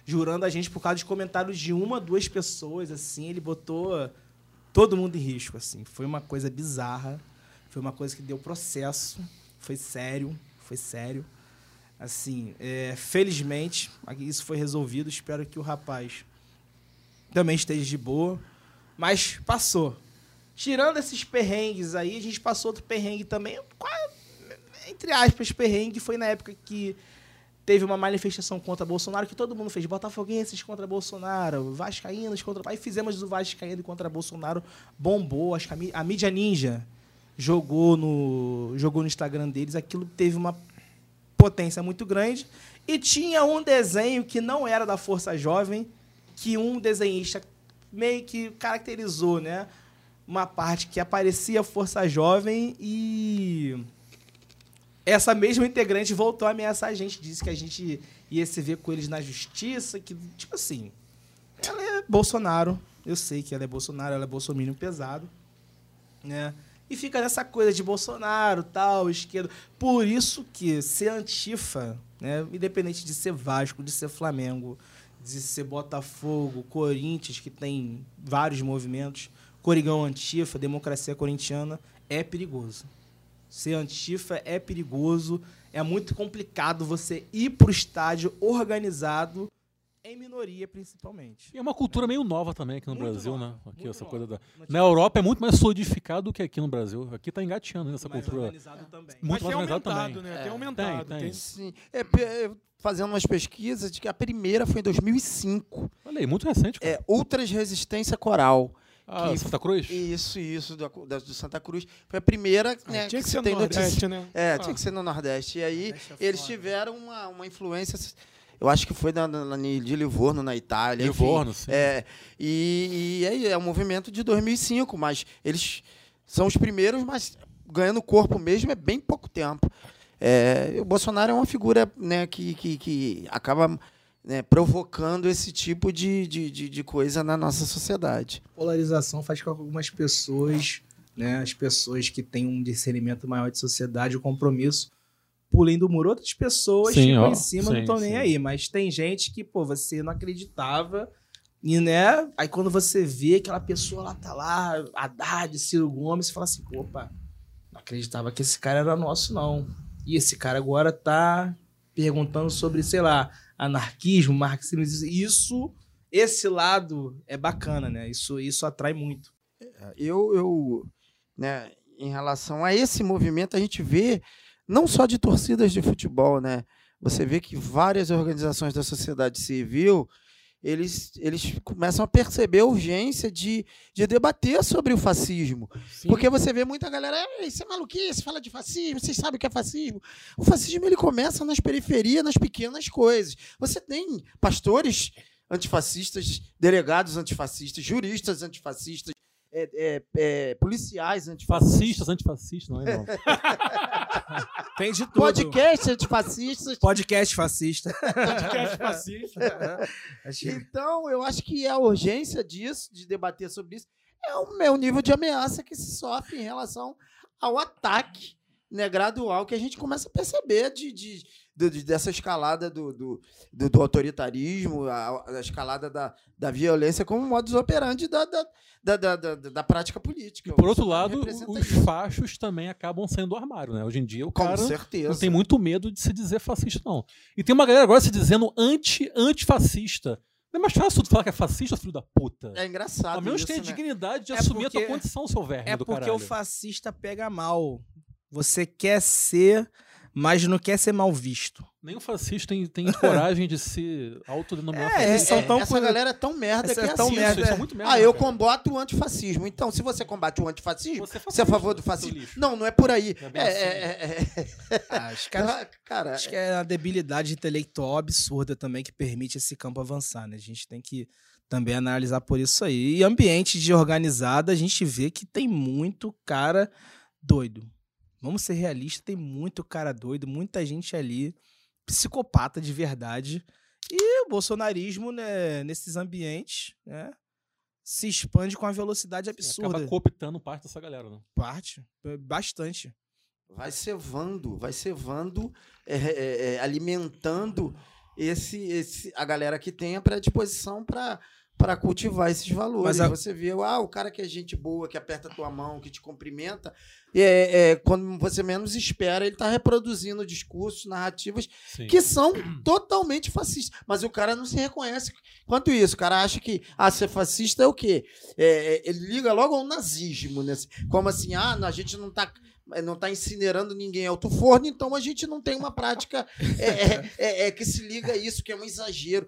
jurando a gente por causa de comentários de uma, duas pessoas, assim, ele botou todo mundo em risco, assim. Foi uma coisa bizarra, foi uma coisa que deu processo, foi sério, foi sério. Assim, é, felizmente, isso foi resolvido. Espero que o rapaz também esteja de boa. Mas passou. Tirando esses perrengues aí, a gente passou outro perrengue também. Entre aspas, perrengue foi na época que teve uma manifestação contra Bolsonaro que todo mundo fez. Botafoguenses contra Bolsonaro, Vascaínos contra. Aí fizemos o Vascaíno contra Bolsonaro, bombou. Acho que a mídia ninja jogou no, jogou no Instagram deles, aquilo teve uma potência muito grande. E tinha um desenho que não era da Força Jovem, que um desenhista meio que caracterizou, né? Uma parte que aparecia Força Jovem e essa mesma integrante voltou a ameaçar a gente, disse que a gente ia se ver com eles na justiça, que, tipo assim, ela é Bolsonaro, eu sei que ela é Bolsonaro, ela é bolsominion pesado, né? E fica nessa coisa de Bolsonaro, tal, esquerda. Por isso que ser antifa, né, independente de ser Vasco, de ser Flamengo, de ser Botafogo, Corinthians, que tem vários movimentos, Corigão Antifa, Democracia Corintiana, é perigoso. Ser antifa é perigoso, é muito complicado você ir para o estádio organizado em minoria, principalmente. E é uma cultura meio nova também aqui no Muito Brasil, nova, né? Aqui, essa nova. coisa da... Na Europa é muito mais solidificado do que aqui no Brasil. Aqui tá engateando nessa mais cultura. organizado também. Muito Mas mais organizado aumentado, também. né? É, tem aumentado. tem, tem. tem. Sim. É, eu- fazendo umas pesquisas de que a primeira foi em 2005. Olha aí, muito recente. Cara. É Ultras Resistência Coral. ah, que- Santa Cruz? Isso, isso, da- do Santa Cruz. Foi a primeira Ah, né, tinha que se ser no Nordeste, notícia. né? É, Ah. tinha que ser no Nordeste. E aí Nordeste é eles tiveram uma, uma influência, eu acho que foi na, na- de Livorno, na Itália. enfim. Livorno, sim. É, e, e aí é um movimento de 2005, mas eles são os primeiros, mas ganhando corpo mesmo é bem pouco tempo. É, o Bolsonaro é uma figura né, que, que, que acaba né, provocando esse tipo de, de, de, de coisa na nossa sociedade. polarização faz com que algumas pessoas, né, as pessoas que têm um discernimento maior de sociedade, o compromisso, pulem do muro. Outras pessoas Sim, ficam ó, em cima, não sim, estão nem aí. Mas tem gente que, pô, você não acreditava. E, né, aí quando você vê aquela pessoa lá tá lá, Haddad, Ciro Gomes, você fala assim, opa, não acreditava que esse cara era nosso, não. E esse cara agora tá perguntando sobre, sei lá, anarquismo, marxismo. Isso, esse lado é bacana, né? Isso, isso atrai muito. Eu, eu né, em relação a esse movimento, a gente vê não só de torcidas de futebol, né? Você vê que várias organizações da sociedade civil eles, eles começam a perceber a urgência de, de debater sobre o fascismo. Sim. Porque você vê muita galera, "Ei, isso é maluquice, fala de fascismo, vocês sabem o que é fascismo. O fascismo ele começa nas periferias, nas pequenas coisas. Você tem pastores antifascistas, delegados antifascistas, juristas antifascistas, é, é, é, policiais antifascistas, Fascistas, antifascistas, não é? Não. Tem de tudo. podcasts antifascistas. Podcast fascista. Podcast fascista. Então, eu acho que a urgência disso, de debater sobre isso, é o meu nível de ameaça que se sofre em relação ao ataque né, gradual que a gente começa a perceber de, de, de- de- dessa escalada do, do, do- do autoritarismo, a, a escalada da, da violência como modus operandi da, da, da, da, da- da prática política. Por outro lado, os isso. fachos também acabam saindo do armário, né? Hoje em dia o Com cara certeza. não tem muito medo de se dizer fascista, não. E tem uma galera agora se dizendo anti, antifascista. Não é mais fácil tu falar que é fascista, filho da puta. É engraçado. Ao menos isso, tenha né? dignidade de É assumir a tua porque- condição, seu verme É do porque caralho. o fascista pega mal. Você quer ser, mas não quer ser mal visto. Nem o fascista tem, tem coragem de se autodenominar É, fascista. tão essa por- galera é tão merda Essa que é é tão assim. merda, Isso, isso é muito merda. Ah, eu cara. combato o antifascismo. Então, se você combate o antifascismo, Você é você é a favor do fascismo. Não, não é por aí. É É, assim. é, é, Ah, é. caras Cara, Acho que é a debilidade intelectual absurda também que permite esse campo avançar, né? A gente tem que também analisar por isso aí. E ambiente de organizada, a gente vê que tem muito cara doido. Vamos ser realistas, tem muito cara doido, muita gente ali, psicopata de verdade. E o bolsonarismo, né, nesses ambientes, né, se expande com uma velocidade absurda. Acaba cooptando parte dessa galera, né? Parte, bastante. vai cevando, vai cevando, é, é, é, alimentando esse, esse, a galera que tem a predisposição para para cultivar esses valores. Mas a- Você vê, ah, o cara que é gente boa, que aperta a tua mão, que te cumprimenta, é, é, quando você menos espera, ele está reproduzindo discursos, narrativas Sim. que são totalmente fascistas. Mas o cara não se reconhece quanto isso. O cara acha que ah, ser fascista é o quê? É, é, ele liga logo ao nazismo, né? Como assim, ah, a gente não está não tá incinerando ninguém alto forno, então a gente não tem uma prática é, é, é, é, que se liga a isso, que é um exagero.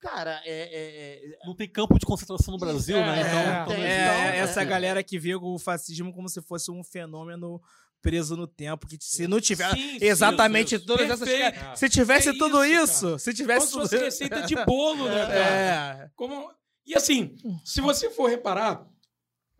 Cara, é, é, é, Não tem campo de concentração no Brasil, É, né? Então, é, então É, existe. essa é. galera que vê o fascismo como se fosse um fenômeno preso no tempo, que se não tiver Sim, sim, exatamente isso, todas essas Se tivesse É tudo isso, isso, se tivesse Como se tudo fosse receita de bolo, né, cara? É. Como... E assim, se você for reparar,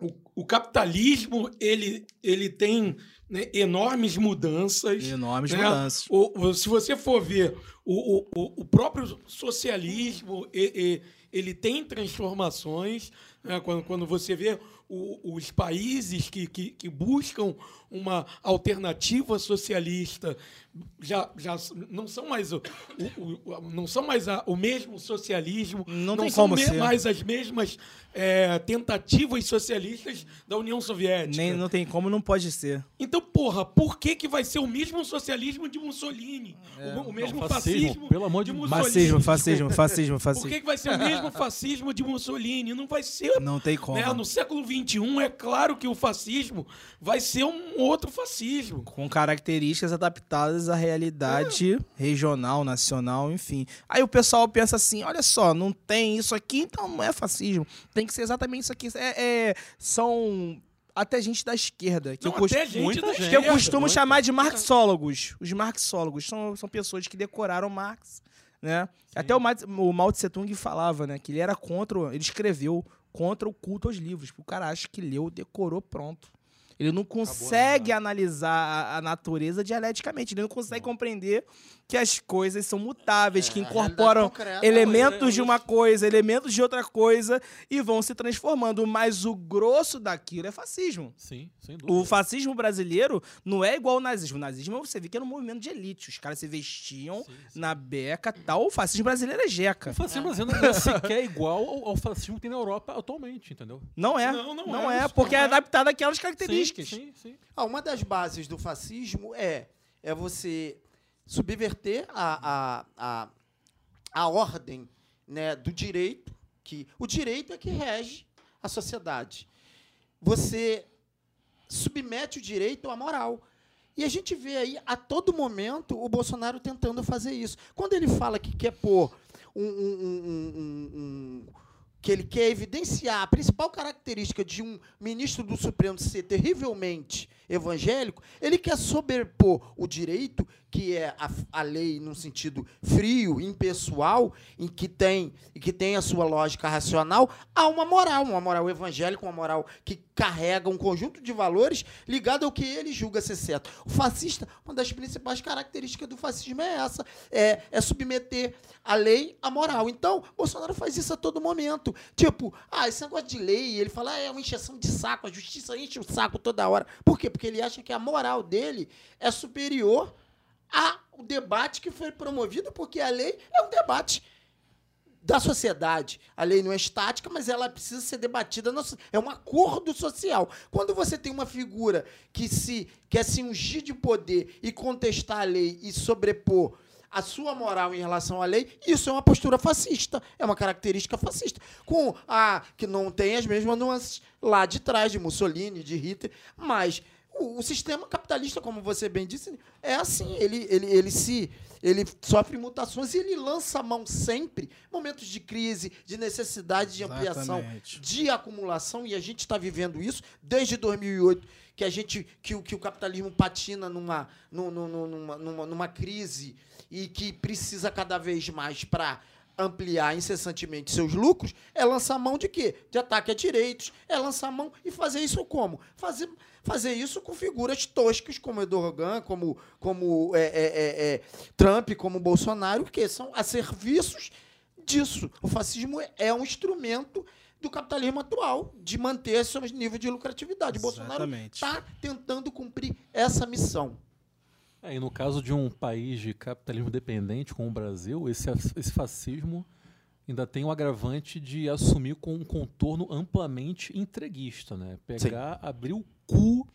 o, o capitalismo ele, ele tem né, enormes mudanças. Enormes né? mudanças. O- o- se você for ver o, o- o, próprio socialismo, e- e- ele tem transformações. né? Quando, quando você vê o- os países que, que, que buscam uma alternativa socialista já, já não são mais o, o- o- não são mais a- o mesmo socialismo Não tem são como ser. mais as mesmas é, tentativas socialistas da União Soviética Nem, não tem como, não pode ser. então, porra, por que, que vai ser o mesmo socialismo de Mussolini? O, o mesmo Não, fascismo, fascismo, pelo amor de de Deus. Mussolini? Fascismo, fascismo, fascismo, Por fascismo. que, que vai ser o mesmo fascismo de Mussolini? Não vai ser. Não tem como. Né? No século XXI, é claro que o fascismo vai ser um outro fascismo. Com características adaptadas à realidade regional, nacional, enfim. Aí o pessoal pensa assim: olha só, não tem isso aqui, então não é fascismo. Tem que ser exatamente isso aqui. É, é- são até gente da esquerda. Que Não, eu cost- gente muita da gente. que eu costumo muita. chamar de marxólogos. Os marxólogos são, são pessoas que decoraram Marx, né? Até o, o Mao Tse Tung falava, né, que ele era contra, ele escreveu contra o culto aos livros. O cara acha que leu, decorou, pronto. Ele não consegue analisar a, a natureza dialeticamente, ele não consegue compreender que as coisas são mutáveis, que É, realidade incorporam concreta, elementos é de uma coisa, elementos de outra coisa e vão se transformando. Mas o grosso daquilo é fascismo. Sim, sem O dúvida. fascismo brasileiro não é igual ao nazismo. O nazismo você vê que era um movimento de elite. Os caras se vestiam Sim, sim. na beca tal. O fascismo brasileiro é jeca. O fascismo brasileiro não é sequer igual ao, ao fascismo que tem na Europa atualmente, entendeu? Não é. Não, não Não, é é, porque não é é. adaptado àquelas Sim, características. sim, sim. Ah, uma das bases do fascismo é, é você subverter a, a, a, a ordem né, do direito, que o direito é que rege a sociedade. Você submete o direito à moral. E a gente vê aí, a todo momento, o Bolsonaro tentando fazer isso. Quando ele fala que quer pôr um- um- um- que ele quer evidenciar a principal característica de um ministro do Supremo ser terrivelmente evangélico, ele quer sobrepor o direito, que é a, a lei num sentido frio, impessoal, em que tem e que tem a sua lógica racional, a uma moral, uma moral evangélica, uma moral que carrega um conjunto de valores ligado ao que ele julga ser certo. O fascista, uma das principais características do fascismo é essa, é, é submeter a lei à moral. Então, Bolsonaro faz isso a todo momento. Tipo, ah, esse negócio de lei, ele fala, ah, é uma encheção de saco, a justiça enche o saco toda hora. Por quê? Porque ele acha que a moral dele é superior ao debate que foi promovido, porque a lei é um debate da sociedade. A lei não é estática, mas ela precisa ser debatida. na so- É um acordo social. Quando você tem uma figura que se quer se ungir de poder e contestar a lei e sobrepor a sua moral em relação à lei, isso é uma postura fascista, é uma característica fascista. Com a que não tem as mesmas nuances lá de trás de Mussolini, de Hitler, mas O, o sistema capitalista, como você bem disse, é assim. Ele, ele, ele se ele sofre mutações e ele lança a mão sempre, momentos de crise, de necessidade de ampliação, Exatamente. de acumulação, e a gente está vivendo isso desde 2008, que a gente que, o- que o capitalismo patina numa, nu- nu- nu- numa, numa, numa crise e que precisa cada vez mais para ampliar incessantemente seus lucros, é lançar mão de quê? De ataque a direitos, é lançar mão e fazer isso como? Fazer, fazer isso com figuras toscas como Erdogan, como, como é, é, é, é, Trump, como Bolsonaro, que são a serviços disso. O fascismo é- um instrumento do capitalismo atual de manter seus níveis de lucratividade. O Bolsonaro Exatamente. está tentando cumprir essa missão. É, e no caso de um país de capitalismo dependente como o Brasil, esse, esse fascismo ainda tem o agravante de assumir com um contorno amplamente entreguista, né? Pegar, abrir o cu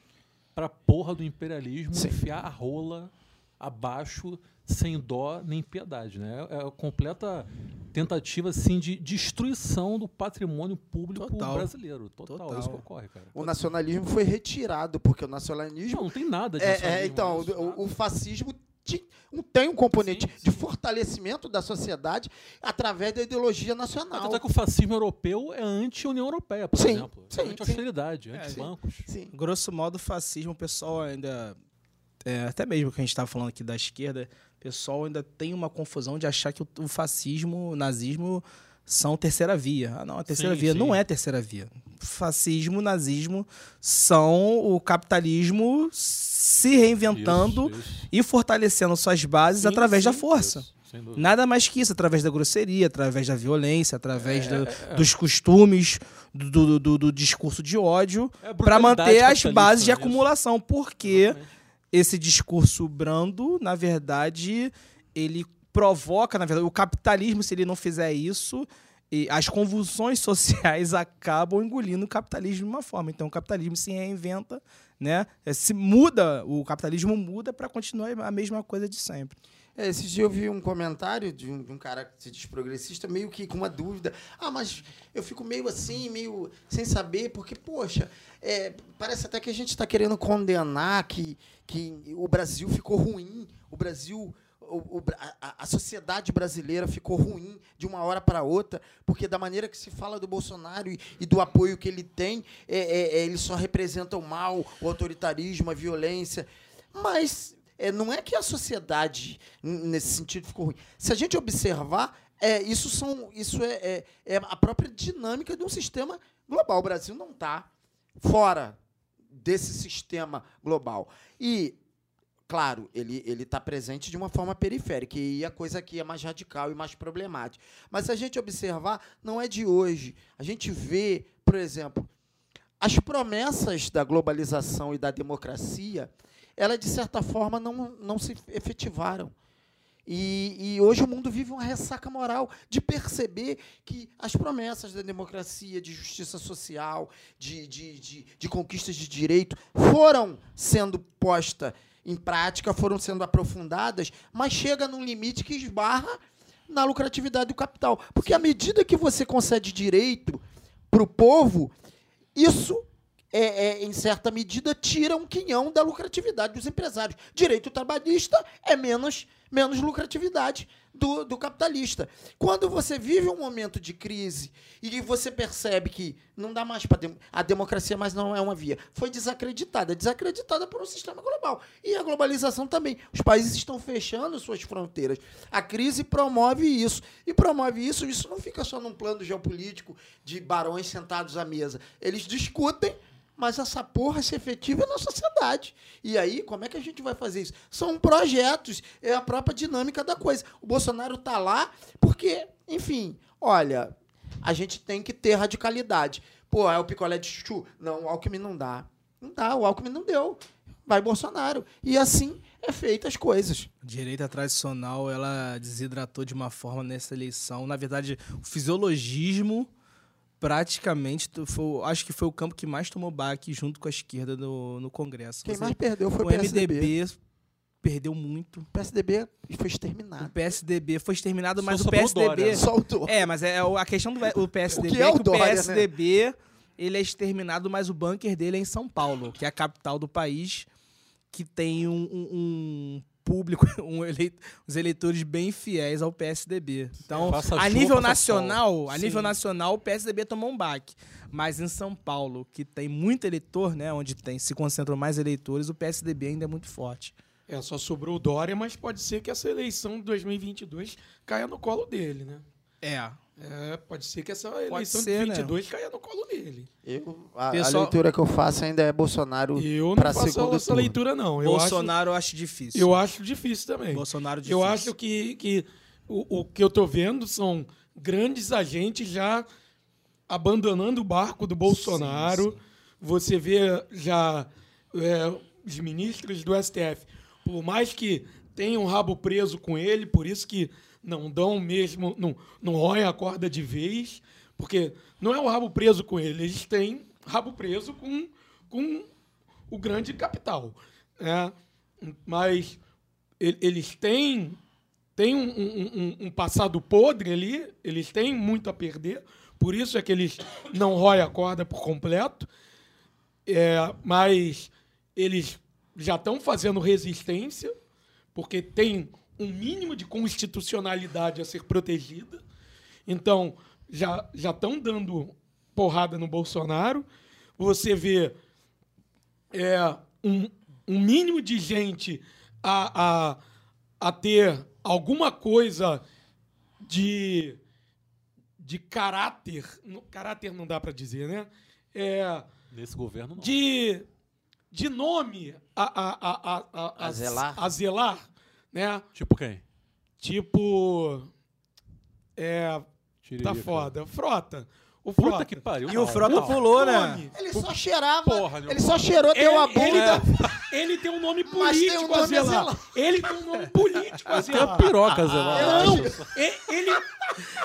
pra porra do imperialismo, Sim. enfiar a rola abaixo sem dó nem piedade, né? É a completa tentativa assim de destruição do patrimônio público Total. brasileiro. Total, Total. é isso que ocorre, cara. O nacionalismo foi retirado, porque o nacionalismo Não, não tem nada de É, é, então, o, o fascismo um- tem um componente Sim, de fortalecimento da sociedade através da ideologia nacional. Tanto é que o fascismo europeu é anti-União Europeia, por Sim, exemplo. sim, Anti-austeridade, sim. anti-bancos. Sim. Grosso modo, o fascismo, o pessoal ainda. é, até mesmo que a gente estava falando aqui da esquerda, pessoal ainda tem uma confusão de achar que o, fascismo, o nazismo são terceira via. Ah, não, a terceira Sim, via sim. não é terceira via. Fascismo, nazismo são o capitalismo se reinventando e fortalecendo suas bases Sim, através da força. Nada mais que isso, através da grosseria, através da violência, através do- é. dos costumes, do, do- do- do discurso de ódio, É para manter as bases de né? Acumulação. Porque Exatamente. Esse discurso brando, na verdade, ele provoca, na verdade, o capitalismo, se ele não fizer isso, as convulsões sociais acabam engolindo o capitalismo de uma forma. Então, o capitalismo se reinventa, né? É, Se muda, o capitalismo muda para continuar a mesma coisa de sempre. É, esses dias eu vi um comentário de um, de um cara que se diz progressista, meio que com uma dúvida. Ah, mas eu fico meio assim, meio sem saber, porque, poxa, é, parece até que a gente está querendo condenar que, que o Brasil ficou ruim, o Brasil. o- o a, a sociedade brasileira ficou ruim de uma hora para outra, porque da maneira que se fala do Bolsonaro e, e do apoio que ele tem, é, é, é, ele só representa o mal, o autoritarismo, a violência. Mas é, não é que a sociedade, nesse sentido, ficou ruim. Se a gente observar, é, isso, são, isso é, é, é a própria dinâmica de um sistema global. O Brasil não está fora desse sistema global. E, claro, ele está presente de uma forma periférica, e a coisa aqui é mais radical e mais problemática. Mas se a gente observar, não é de hoje. A gente vê, por exemplo, as promessas da globalização e da democracia, elas, de certa forma, não, não se efetivaram. E, e hoje o mundo vive uma ressaca moral de perceber que as promessas da democracia, de justiça social, de, de, de, de conquistas de direito, foram sendo postas em prática, foram sendo aprofundadas, mas chega num limite que esbarra na lucratividade do capital. Porque à medida que você concede direito para o povo, isso, é, é, em certa medida, tira um quinhão da lucratividade dos empresários. Direito trabalhista é menos, menos lucratividade do, do capitalista. Quando você vive um momento de crise e você percebe que não dá mais para a democracia, mas não é uma via, foi desacreditada, desacreditada por um sistema global. E a globalização também. Os países estão fechando suas fronteiras. A crise promove isso. E promove isso, isso não fica só num plano geopolítico de barões sentados à mesa. Eles discutem mas essa porra se efetiva na sociedade. E aí, como é que a gente vai fazer isso? São projetos, é a própria dinâmica da coisa. O Bolsonaro tá lá porque, enfim, olha, a gente tem que ter radicalidade. Pô, é o picolé de chuchu? Não, o Alckmin não dá. Não dá, o Alckmin não deu. Vai Bolsonaro. E assim é feita as coisas. Direita tradicional, ela desidratou de uma forma nessa eleição. Na verdade, o fisiologismo praticamente, foi, acho que foi o campo que mais tomou baque junto com a esquerda no, no Congresso. Quem Você- mais perdeu foi o o PSDB. MDB perdeu muito. O PSDB foi O exterminado. PSDB foi exterminado, Só mas o sobrou o PSDB... Dória. Soltou. É, mas é o- a questão do o PSDB O que é o que o Dória, né? PSDB ele é exterminado, mas o bunker dele é em São Paulo, que é a capital do país, que tem um, um- um público, um eleito, os eleitores bem fiéis ao PSDB. Então, a chuva, nível nacional, a Sim. nível nacional, o PSDB tomou um baque. Mas em São Paulo, que tem muito eleitor, né, onde tem se concentram mais eleitores, o PSDB ainda é muito forte. É, só sobrou o Dória, mas pode ser que essa eleição de 2022 caia no colo dele, né? É. É, pode ser que essa eleição ser, de né? 22 caia no colo dele. Eu, a, a Pessoal- leitura que eu faço ainda é Bolsonaro Eu não para faço segundo essa turno. leitura, não. Eu Bolsonaro eu acho difícil. Acho, eu acho difícil também. Bolsonaro difícil. Eu acho que, que o, o que eu tô vendo são grandes agentes já abandonando o barco do Bolsonaro. Você vê já é, os ministros do STF, por mais que tenham um rabo preso com ele, por isso que não dão mesmo, não, não roem a corda de vez, porque não é o rabo preso com ele, eles têm rabo preso com, com o grande capital. né? Mas eles têm, têm um, um- um- um passado podre ali, eles têm muito a perder, por isso é que eles não roem a corda por completo, É, mas eles já estão fazendo resistência, porque tem um mínimo de constitucionalidade a ser protegida. Então, já já estão dando porrada no Bolsonaro. Você vê é, um, um mínimo de gente a, a, a ter alguma coisa de, de caráter. no- Caráter não dá para dizer, né? É, Nesse governo, não. de, de nome a, a, a, a, a, A zelar. a zelar, né? Tipo quem? Tipo. É. Tá Tiririca. foda. Frota. O Puta Frota. que pariu. E o Frota não. pulou, né? Ele só cheirava, Porra, ele só cheirou, deu a Ele, ele, bunda. Ele tem um nome político um a nome a zelar. zelar. Ele tem um nome político a Tem a zelar. piroca, Zé lá. Não, ele.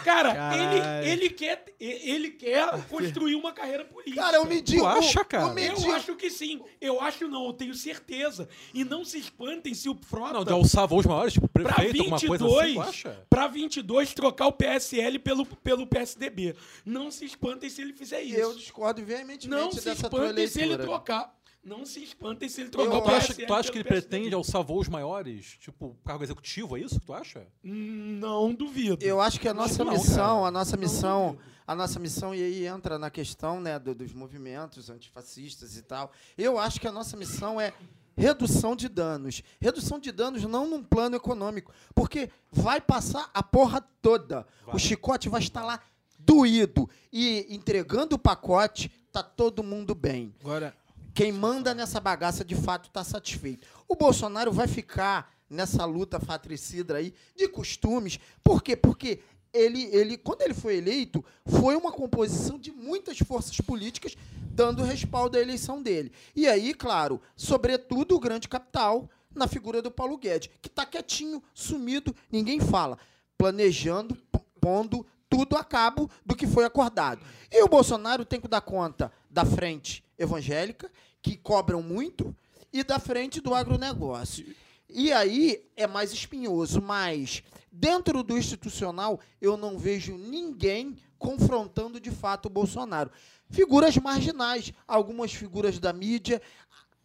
Cara, Caralho. ele, ele, quer, ele quer construir uma carreira política. Cara, o mendigo. Tu acha, cara? Eu mendigo, acho que sim. Eu acho não, eu tenho certeza. E não se espantem se o Frota. Não, de alçar voos maiores, tipo Pra prefeito, alguma coisa 22, assim, tu acha? pra 22 trocar o PSL pelo, pelo PSDB. Não se espantem se ele fizer isso. eu discordo veementemente não se dessa tua espantem se ele trocar. Não se espantem se ele Eu trocar o Tu acha, tu acha que ele pretende alçar voos maiores? Tipo, cargo executivo, é isso que tu acha? Não duvido. Eu acho que a nossa não, missão, cara. a nossa missão, a nossa missão, e aí entra na questão né, do- dos movimentos antifascistas e tal. Eu acho que a nossa missão é redução de danos. Redução de danos não num plano econômico, porque vai passar a porra toda. O chicote vai estar lá doído. E entregando o pacote, tá todo mundo bem. Agora, Quem manda nessa bagaça de fato está satisfeito. O Bolsonaro vai ficar nessa luta fratricida aí de costumes. Por quê? Porque ele, ele, quando ele foi eleito, foi uma composição de muitas forças políticas dando respaldo à eleição dele. E aí, claro, sobretudo o grande capital na figura do Paulo Guedes, que está quietinho, sumido, ninguém fala, planejando, pondo tudo a cabo do que foi acordado. E o Bolsonaro tem que dar conta da frente evangélica, que cobram muito, e da frente do agronegócio. E aí é mais espinhoso, mas dentro do institucional eu não vejo ninguém confrontando de fato o Bolsonaro. Figuras marginais, algumas figuras da mídia,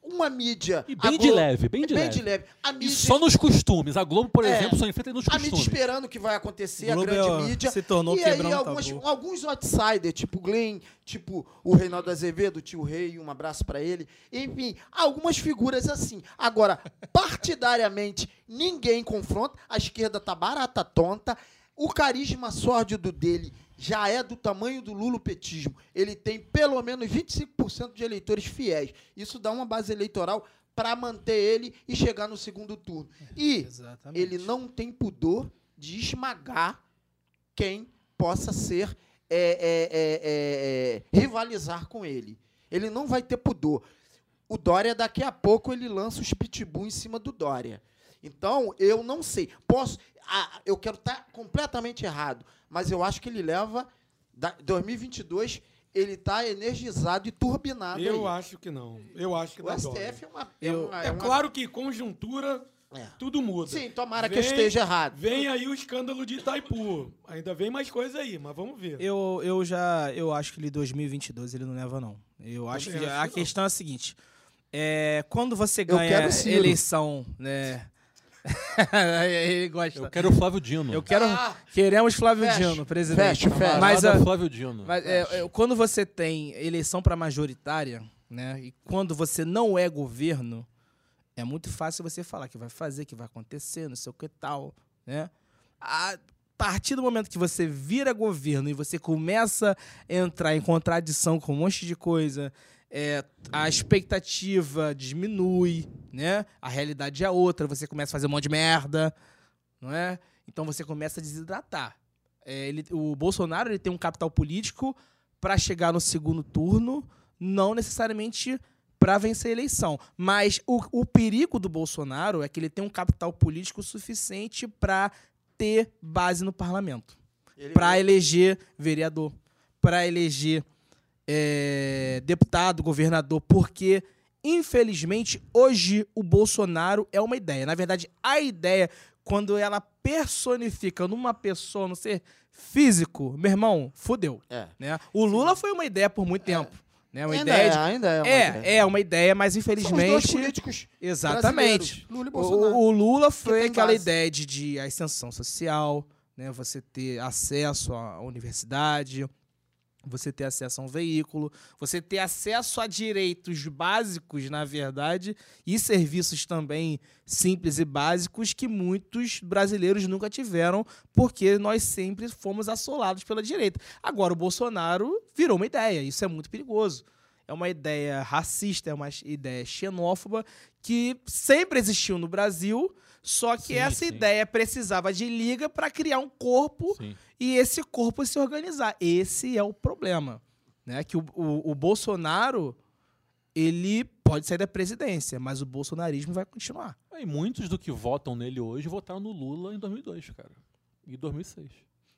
uma mídia. E bem a de leve, bem de leve. A E mídia só nos costumes. A Globo, por É. exemplo, só enfrenta nos a mídia costumes. esperando o que vai acontecer, a Globo grande é- mídia. se tornou e aí quebrando alguns, tabu. alguns outsiders, tipo Glenn, tipo o Reinaldo Azevedo, tio Rei, um abraço pra ele. Enfim, algumas figuras assim. Agora, partidariamente, ninguém confronta. A esquerda tá barata tonta. O carisma sórdido dele já é do tamanho do lulopetismo. Ele tem pelo menos 25% de eleitores fiéis. Isso dá uma base eleitoral para manter ele e chegar no segundo turno. E Exatamente. ele não tem pudor de esmagar quem possa ser é, é, é, é, é, rivalizar com ele. Ele não vai ter pudor. O Dória, daqui a pouco, ele lança os pitbull em cima do Dória. Então, eu não sei. Posso. ah, eu quero estar completamente errado, mas eu acho que ele leva. da- 2022, ele está energizado e turbinado. Eu aí. acho que não. Eu acho que O dá STF Dória. é uma. Eu- uma- É uma- claro que conjuntura É. tudo muda. Sim, tomara que Vem- eu esteja errado. Vem aí o escândalo de Itaipu. Ainda vem mais coisa aí, mas vamos ver. Eu, eu já. Eu acho que ele 2022 ele não leva, não. Eu acho que acho a que questão é a seguinte. É, quando você ganha o eleição, né? ele gosta. Eu quero o Flávio Dino. Eu quero. Ah! queremos Flávio Fecha. Dino, presidente. Fecha, fecha. Mas, a- Flávio Dino. mas é, é, quando você tem eleição para majoritária, né? E quando você não é governo, é muito fácil você falar que vai fazer, que vai acontecer, não sei o que tal, né? A partir do momento que você vira governo e você começa a entrar em contradição com um monte de coisa, é, a expectativa diminui, né? A realidade é outra, você começa a fazer um monte de merda, não é? Então você começa a desidratar. É, ele, o Bolsonaro ele tem um capital político para chegar no segundo turno, não necessariamente para vencer a eleição. Mas o, o perigo do Bolsonaro é que ele tem um capital político suficiente para ter base no parlamento, para eleger vereador, para eleger é, deputado, governador, porque infelizmente hoje o Bolsonaro é uma ideia. Na verdade, a ideia quando ela personifica numa pessoa, no ser físico, meu irmão, fudeu. É. Né? O Lula foi uma ideia por muito tempo. Né? Uma Ainda ideia é, de- ainda é. uma é, ideia. é uma ideia, mas São os dois infelizmente. políticos Exatamente. Lula e Bolsonaro. O, o Lula foi aquela base. ideia de, de ascensão social, né? Você ter acesso à universidade, você ter acesso a um veículo, você ter acesso a direitos básicos, na verdade, e serviços também simples e básicos que muitos brasileiros nunca tiveram, porque nós sempre fomos assolados pela direita. Agora o Bolsonaro virou uma ideia, isso é muito perigoso. É uma ideia racista, é uma ideia xenófoba que sempre existiu no Brasil, só que Sim, essa sim. ideia precisava de liga para criar um corpo Sim. e esse corpo se organizar. Esse é o problema. Né? Que o, o, o Bolsonaro ele pode sair da presidência, mas o bolsonarismo vai continuar. E muitos do que votam nele hoje votaram no Lula em 2002, cara. E 2006.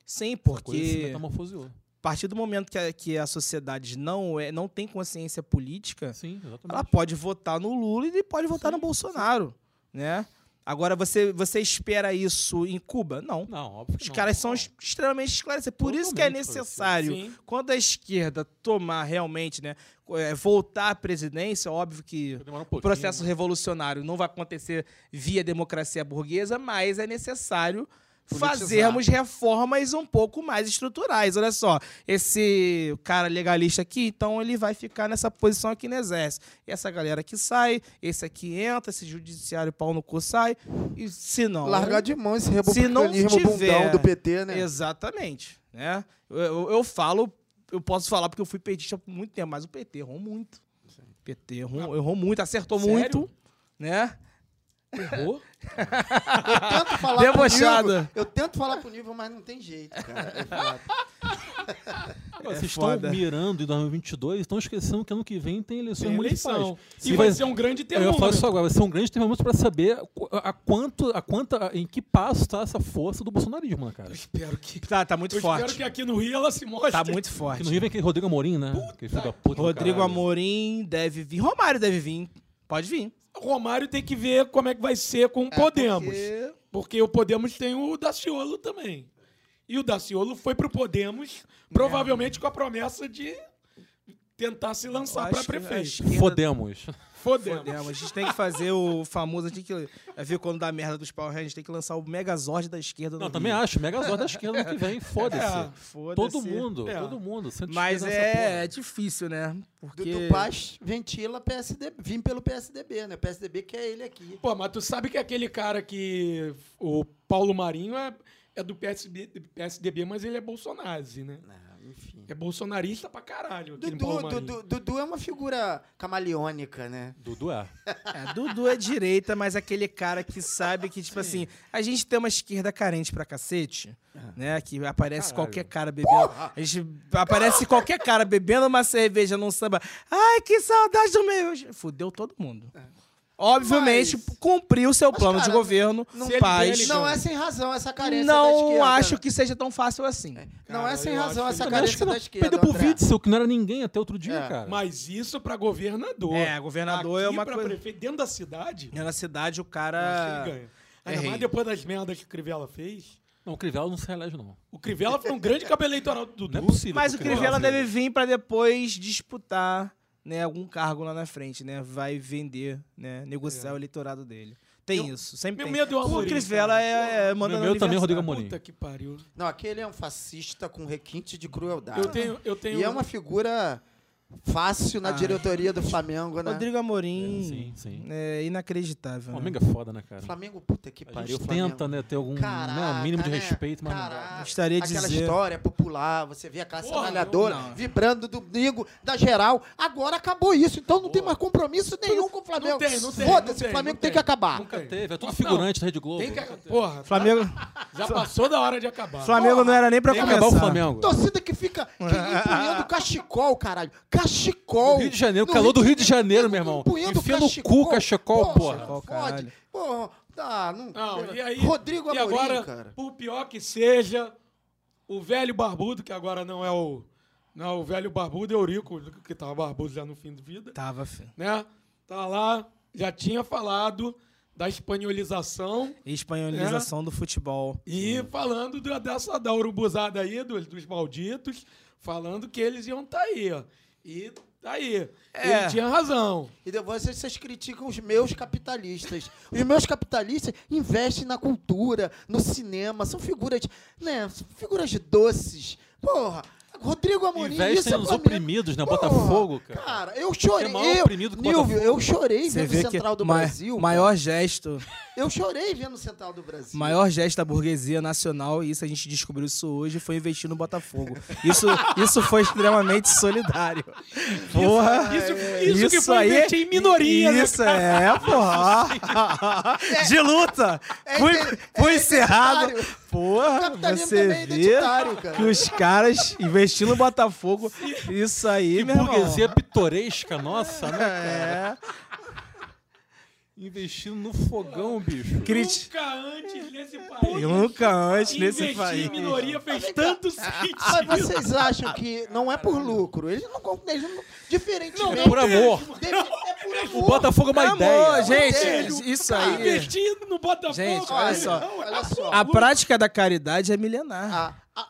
Sim, porque a partir do momento que a, que a sociedade não, é, não tem consciência política, Sim, ela pode votar no Lula e pode votar Sim, no Bolsonaro. Né? Agora, você, você espera isso em Cuba? Não. Não, óbvio Os não. caras são Não. es- extremamente esclarecidos. Por isso que é Totalmente necessário, quando a esquerda tomar realmente, né, é, voltar à presidência, óbvio que um o processo revolucionário não vai acontecer via democracia burguesa, mas é necessário Politizar. fazermos reformas um pouco mais estruturais. Olha só, esse cara legalista aqui, então ele vai ficar nessa posição aqui no exército. Essa galera que sai, esse aqui entra, esse judiciário pau no cu sai, e se não... Largar de mão esse Se não republicanismo tiver- bundão do PT, né? Exatamente. Né? Eu, eu, eu falo, eu posso falar porque eu fui petista por muito tempo, mas o PT errou muito. O PT errou, errou muito, acertou Sério? muito. Né? Errou? Eu tento falar Debochada. pro nível, eu tento falar pro nível, mas não tem jeito, cara. É foda. É Vocês foda. estão mirando em 2022 estão esquecendo que ano que vem tem eleições Tem municipais. eleição. Se E vai ser um grande Eu ia falar termômetro. isso agora, vai ser um grande termômetro para saber qu- a quanto, a quanta, em que passo está essa força do bolsonarismo, né, cara? Eu espero que. Tá, tá muito Eu forte. espero que aqui no Rio ela se mostre. Tá muito Aqui forte. no Rio vem aquele Rodrigo Amorim, né? Aquele filho da puta Rodrigo. Amorim deve vir. Romário deve vir. Pode vir. O Romário tem que ver como é que vai ser com o Podemos. porque- Porque o Podemos tem o Daciolo também. E o Daciolo foi pro Podemos, provavelmente com a promessa de tentar se lançar para prefeito. esquerda- Fodemos. Fodemos. Fodemos. A gente tem que fazer o famoso. A gente tem que. Vai ver quando dá merda dos Power Rangers, a gente tem que lançar o Megazord da esquerda. Não, também Rio. acho. Megazord da esquerda que vem. Foda-se. É, Foda-se. todo mundo, É. todo mundo. Mas é, é difícil, né? Porque. Dudu Paz ventila PSDB, vim pelo PSDB, né? O PSDB quer ele aqui. Pô, mas tu sabe que aquele cara que. O Paulo Marinho é, é do PSB, PSDB, mas ele é bolsonazi, né? Ah, enfim. É bolsonarista pra caralho. Dudu. Dudu, Dudu é uma figura camaleônica, né? Dudu é. É, Dudu é direita, mas aquele cara que sabe que, tipo assim, a gente tem uma esquerda carente pra cacete, né? Que aparece Caralho. qualquer cara bebendo. A gente aparece qualquer cara bebendo uma cerveja num samba. Ai, que saudade do meu. Fudeu todo mundo. Obviamente, Mas- cumpriu o seu Mas, plano cara, de governo, ele paz. Não é sem razão essa carência da Não esquerda. acho que seja tão fácil assim. Não Cara, é sem razão acho essa que- Também acho que carência não. da esquerda. Perdeu pro. Witzel, que não era ninguém até outro dia, É. cara. Mas isso pra governador. É, governador é Aqui uma pra coisa- prefeito, dentro da cidade, Na cidade, o cara. ele ganha. Ainda Errei. mais depois das merdas que o Crivella fez. Não, o Crivella não se reelege, não. O Crivella foi um grande cabo eleitoral do Não é Dudu. possível. Mas o Crivella Crivella- deve vir pra depois disputar né, algum cargo lá na frente, né? Vai vender, né? Negociar o eleitorado dele. Tem Meu- isso, sempre meu tem. medo é o o Amorim, Crivella cara. é, é manda Meu no também é. Rodrigo Amorim. Puta que pariu. Não, aquele é um fascista com requinte de crueldade. Eu tenho, eu tenho E é uma figura fácil na Ah. diretoria do Flamengo, né? Rodrigo Amorim Sim, sim. é inacreditável. O né? Flamengo é foda, né, cara? Flamengo, puta que A pariu. gente Flamengo. tenta, né, ter algum né, Caraca, um mínimo de né? respeito, mas não dá. Caraca, Gostaria de Aquela dizer- história popular, você vê a classe Porra, trabalhadora não, não. vibrando do domingo da geral. Agora acabou isso, então não tem mais compromisso nenhum com o Flamengo. Não tem, não tem. Foda-se, não o tem, Flamengo não tem que acabar. Nunca Teve, é tudo Não, figurante da Rede Globo. Tem que, porra, Flamengo, já passou da hora de acabar. Flamengo não era nem pra Tem que começar. acabar o Flamengo. Torcida que fica que empunhando cachecol, caralho. Cachecol. No Rio de Janeiro, No calor do Rio de Janeiro, meu irmão. Empunhando Enfia no cu cachecol, porra. Fode. Caralho. Porra, tá, não, Não, e aí? Rodrigo e Amorim, agora, cara. por pior que seja, o velho barbudo, que agora não é o. Não, o velho barbudo é o Rico, que tava barbudo já no fim de vida, Tava, filho. né? Tá lá, já tinha falado da espanholização Espanholização do futebol. e falando da, dessa da urubuzada aí, dos, dos malditos, falando que eles iam tá aí, ó. E tá aí. É. Ele tinha razão. E depois vocês, vocês criticam os meus capitalistas. Os meus capitalistas investem na cultura, no cinema, são figuras, né? são Figuras doces. Porra, Rodrigo Amorim, Investem isso é nos oprimidos, né? Porra, Botafogo, cara. Cara, eu chorei. É maior eu, oprimido que o Nilvio, Botafogo. eu chorei Você vendo vê o que Central do ma- Brasil. maior gesto. Eu chorei vendo o Central do Brasil. maior gesto da burguesia nacional, e isso a gente descobriu isso hoje, foi investir no Botafogo. Isso, isso foi extremamente solidário. Porra! Isso, isso, que foi investir em minoria, né, Isso é, porra. De luta. É fui é encerrado. identitário. Porra, você é vê cara. que os caras investindo no Botafogo, isso aí, Que meu irmão. burguesia pitoresca, nossa, né? É. Investindo no fogão, bicho. Criti- Nunca antes nesse país. Nunca antes nesse Investir país. em minoria fez tanto sentido. Mas vocês acham que não é por lucro? Eles não compram. Eles não, diferentemente. Não, é por amor. Deve- é por amor. O Botafogo é uma Amor, ideia. gente, Sério? isso aí. Investir no Botafogo. Gente, Olha só. Não, Olha só. A prática da caridade é milenar. A- a-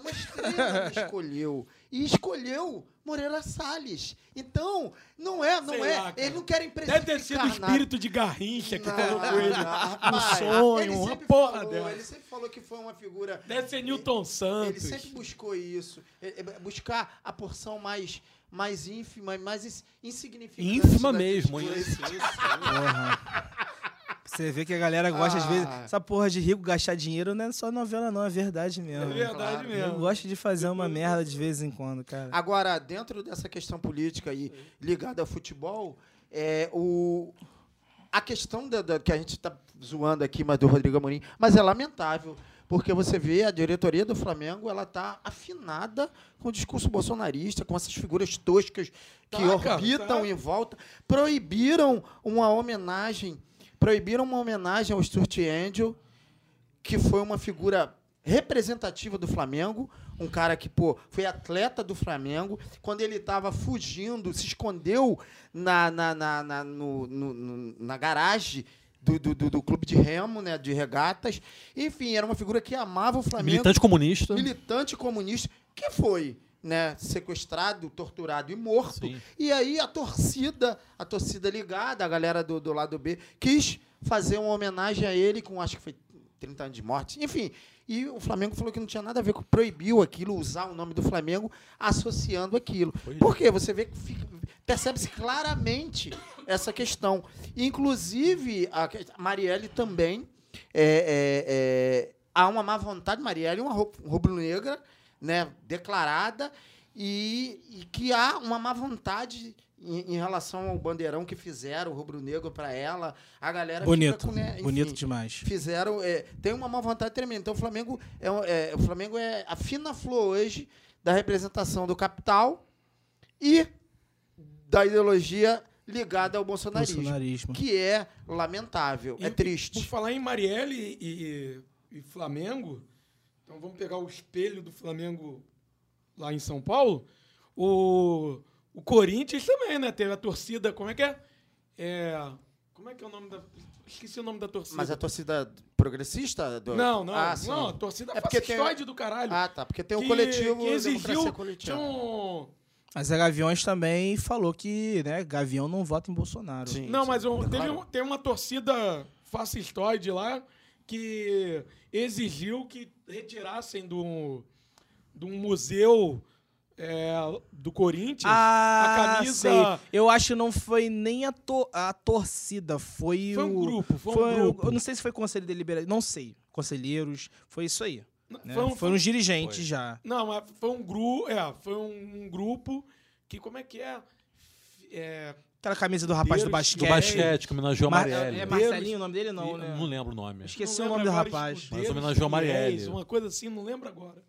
uma estrela escolheu. E escolheu Moreira Salles. Então, não é, não Sei é. lá, eles não querem Deve precificar ter sido o espírito de Garrincha que Não, colocou ele não, rapaz, sonho, ele uma sempre porra falou, dessa. Ele sempre falou que foi uma figura. Deve ser Newton Ele Santos. sempre buscou isso. É- é Buscar a porção mais, mais ínfima, mais ins- insignificante. Ínfima mesmo, coisas. isso, isso. Você vê que a galera gosta, às Ah. vezes, essa porra de rico gastar dinheiro não é só novela, não, é verdade É mesmo. verdade Claro. Eu mesmo. gosto de fazer uma merda de vez em quando, cara. Agora, dentro dessa questão política aí ligada ao futebol, é, o, a questão da, da- que a gente está zoando aqui, mas do Rodrigo Amorim, mas é lamentável. Porque você vê a diretoria do Flamengo, ela tá afinada com o discurso bolsonarista, com essas figuras toscas que Tá, cara, orbitam tá. em volta. Proibiram uma homenagem, proibiram uma homenagem ao Stuart Angel, que foi uma figura representativa do Flamengo, um cara que, pô, foi atleta do Flamengo. Quando ele estava fugindo, se escondeu na, na, na, na, no- no- na garagem do, do, do- do clube de remo, né, de regatas. Enfim, era uma figura que amava o Flamengo. Militante comunista. militante comunista, que foi né, sequestrado, torturado e morto. Sim. E aí a torcida, a torcida ligada, a galera do, do lado B, quis fazer uma homenagem a ele com, acho que foi 30 anos de morte. Enfim, e o Flamengo falou que não tinha nada a ver com proibiu aquilo, usar o nome do Flamengo associando aquilo. Pois é. Por quê? Você vê que percebe-se claramente essa questão. Inclusive, a Marielle também é, é, é, há uma má vontade, Marielle uma ru- rubro-negra, né, declarada, e, e que há uma má vontade em, em relação ao bandeirão que fizeram, o rubro-negro para ela. A galera fica Bonito, com, né, enfim, bonito demais. fizeram é, tem uma má vontade tremenda então o Flamengo é, é, o Flamengo é a fina flor hoje da representação do capital e da ideologia ligada ao bolsonarismo, Bolsonarismo. que é lamentável, é E triste. Por falar em Marielle e, e Flamengo, então vamos pegar o espelho do Flamengo lá em São Paulo. O, o Corinthians também, né? Teve a torcida, como é que é? É, Como é que é o nome da. Esqueci o nome da torcida. Mas a torcida progressista? Do... Não, não. Ah, sim. não, a torcida É porque tem- fascistoide do caralho. Ah, tá. Porque tem o que- coletivo que exigiu. Coletiva. um- Mas a Gaviões também falou que, né, Gavião não vota em Bolsonaro. Sim, Não, sim. mas um- teve, Claro. um- tem uma torcida fascistoide lá que exigiu que retirassem do, do museu é, do Corinthians Ah, a camisa. sei. Eu acho que não foi nem a, to- a torcida, foi, Foi o... um grupo, foi um o- grupo. Eu não sei se foi conselho deliberativo, não sei. Conselheiros, foi isso aí. né? Foi um- Foram os dirigentes Foi. já. Não, mas foi um grupo. É, foi um, um grupo que, como é que é? É, Aquela camisa do rapaz do Do basquete. Do basquete, que homenageou a Mar- Marielle. É Marcelinho o nome dele? Não, E- né? Não lembro o nome. Esqueci não o nome do rapaz. escudeiros, Mas homenageou Marielle. Uma coisa assim, não lembro agora.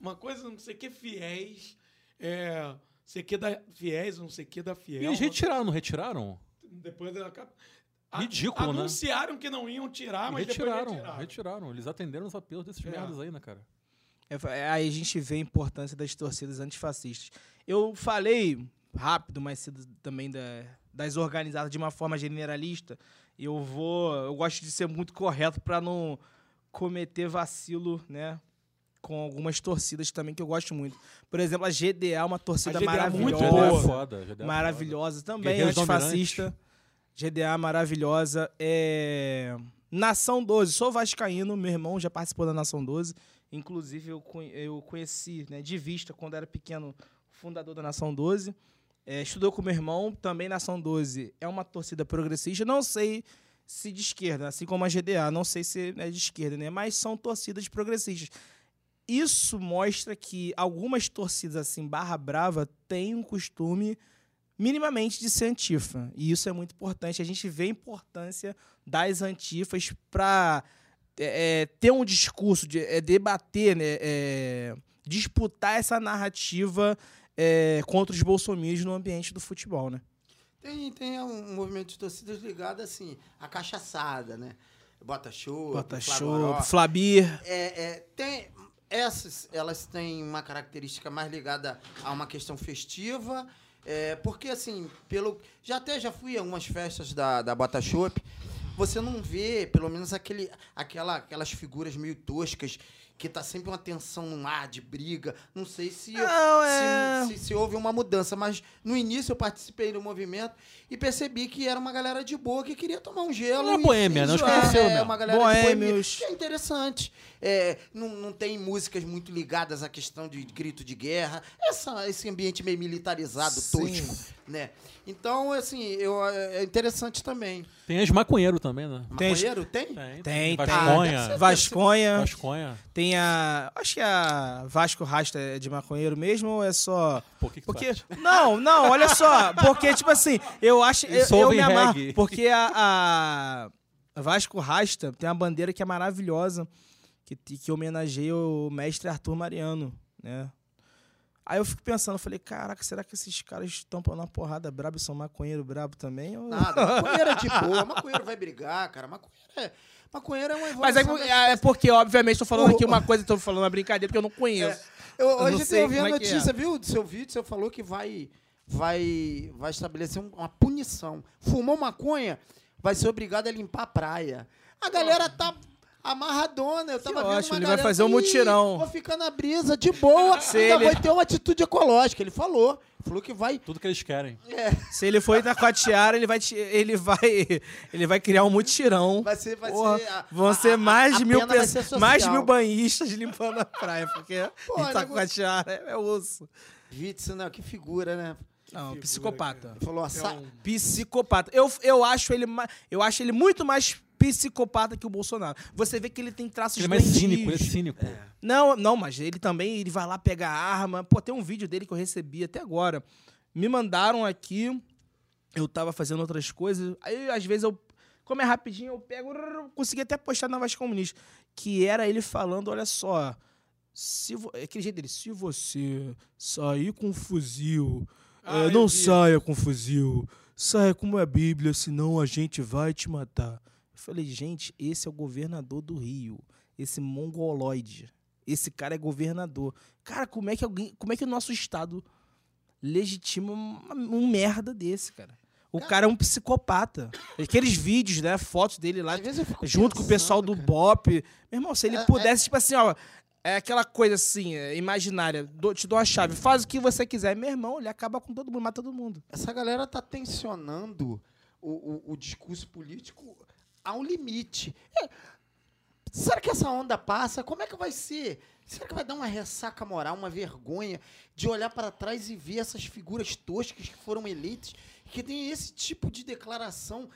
Uma coisa, não sei o que, fiéis. É, não sei o que da fiéis, não sei o que da E fiel. eles retiraram, não retiraram? Depois da Ridículo, né? Anunciaram que não iam tirar, mas retiraram, depois retiraram. retiraram. Eles atenderam os apelos desses É. merdas aí, né, cara? É, é, aí a gente vê a importância das torcidas antifascistas. Eu falei rápido, mais cedo também da- das organizadas de uma forma generalista. Eu vou. Eu gosto de ser muito correto para não cometer vacilo, né? Com algumas torcidas também que eu gosto muito. Por exemplo, a GDA é uma torcida GDA é muito maravilhosa. boa. É foda. GDA é maravilhosa também, Guerreiros antifascista. GDA maravilhosa. É... Nação 12, sou vascaíno, meu irmão já participou da Nação 12. Inclusive, eu, eu conheci né, de vista, quando era pequeno, o fundador da Nação 12. É, estudou com meu irmão, também Nação 12 é uma torcida progressista. Não sei se de esquerda, assim como a GDA, não sei se é de esquerda, né? Mas são torcidas progressistas. Isso mostra que algumas torcidas assim, barra brava, têm um costume minimamente de ser antifa. E isso é muito importante. A gente vê a importância das antifas para ter um discurso, de, é, debater, né, é, disputar essa narrativa é, contra os bolsominions no ambiente do futebol, né? Tem, tem um movimento de torcidas ligado, assim, à cachaçada, né? Bota show, Bota show, Flabir. É, é, tem, essas, elas têm uma característica mais ligada a uma questão festiva, é, porque, assim, pelo já até já fui a algumas festas da, da Bota você não vê, pelo menos, aquele, aquela, aquelas figuras meio toscas, que tá sempre uma tensão no ar, de briga. Não sei se, Não, é- se, se, se houve uma mudança, mas no início eu participei do movimento e percebi que era uma galera de boa que queria tomar um gelo. Uma boêmia, e né? Os zoar. conheceu é, mesmo. uma galera de boêmia, Boêmios. é interessante. É, não, não tem músicas muito ligadas à questão de grito de guerra. Essa, esse ambiente meio militarizado, Sim. tosco, né? Então, assim, eu, é interessante também. Tem as maconheiro também, né? Tem- Maconheiro, tem? Tem, Tem, Vasconha. tem. Vasconha. Vasconha. Tem a. Acho que a Vasco Rasta é de maconheiro mesmo ou é só. Por que que tu Porque. acha? Não, não, olha só. Porque, tipo assim, eu acho. Eu, eu me amarro. reggae. Porque a, a Vasco Rasta tem uma bandeira que é maravilhosa, que, que homenageia o mestre Arthur Mariano, né? Aí eu fico pensando, eu falei, caraca, será que esses caras estão na porrada brabo e são maconheiro brabo também? Ou- Nada. Maconheiro é de boa. Maconheiro vai brigar, cara. Maconheiro é, maconheiro é uma Mas aí, da é porque, obviamente, tô falando O- aqui uma coisa e tô falando uma brincadeira porque eu não conheço. Eu, Eu hoje eu ouvi a é que notícia, é. viu? Do seu vídeo, você falou que vai, vai, vai estabelecer um- uma punição. Fumou maconha, vai ser obrigado a limpar a praia. A galera tá amarradona. Eu tava vendo ótimo, uma ele vai fazer um "Ih, mutirão." Vou ficar na brisa, de boa. Se ainda ele- vai ter uma atitude ecológica. Ele falou. Falou que vai... Tudo que eles querem. É, Se ele for ir com a tiara, ele vai, ele vai, ele vai criar um mutirão. vai ser... Vai Porra, ser a- vão a- ser mais de mil pessoas, mais mil banhistas limpando a praia, porque Pô, ele tá é, é osso. Witzel, né? Que figura, né? Não, figura, psicopata. Ele falou... Assa... um- Psicopata. Eu, eu, acho ele, eu acho ele muito mais psicopata que o Bolsonaro. Você vê que ele tem traços Ele é mais doentios. cínico, ele é cínico. Não, não, mas ele também ele vai lá pegar arma. Pô, tem um vídeo dele que eu recebi até agora. Me mandaram aqui. Eu tava fazendo outras coisas. Aí, às vezes, eu. Como é rapidinho, eu pego. Consegui até postar na Vasco Comunista. Que era ele falando: olha só. Se vo... é Aquele jeito dele. Se você sair com um fuzil. Ah, é, não vi. saia com fuzil. sai como é a Bíblia, senão a gente vai te matar. Eu falei, gente, esse é o governador do Rio, esse mongoloide. Esse cara é governador. Cara, como é que alguém, como é que o nosso estado legitima um, merda desse, cara? O cara, cara é um psicopata. Aqueles vídeos, né? Fotos dele lá, junto com o pessoal do cara. Bop. Meu irmão, se ele é, pudesse, é... tipo assim, ó. É aquela coisa assim, é, imaginária. Do, te dou a chave, faz o que você quiser. Meu irmão, ele acaba com todo mundo, mata todo mundo. Essa galera tá tensionando o, o, o discurso político a um limite. É, será que essa onda passa? Como é que vai ser? Será que vai dar uma ressaca moral, uma vergonha de olhar para trás e ver essas figuras toscas que foram eleitas, que tem esse tipo de declaração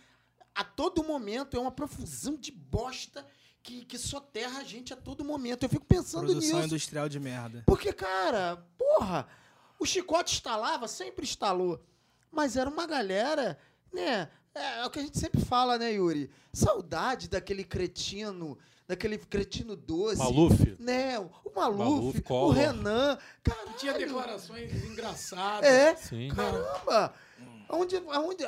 a todo momento? É uma profusão de bosta que, que soterra a gente a todo momento. Eu fico pensando Produção nisso. Produção industrial de merda. Porque, cara, porra, o chicote instalava, sempre instalou. Mas era uma galera, né? É, é o que a gente sempre fala, né, Yuri? Saudade daquele cretino daquele cretino doce. Maluf. Né? O Maluf, Maluf o Renan. Caralho. Tinha declarações engraçadas. É. Sim. Caramba. Onde, onde,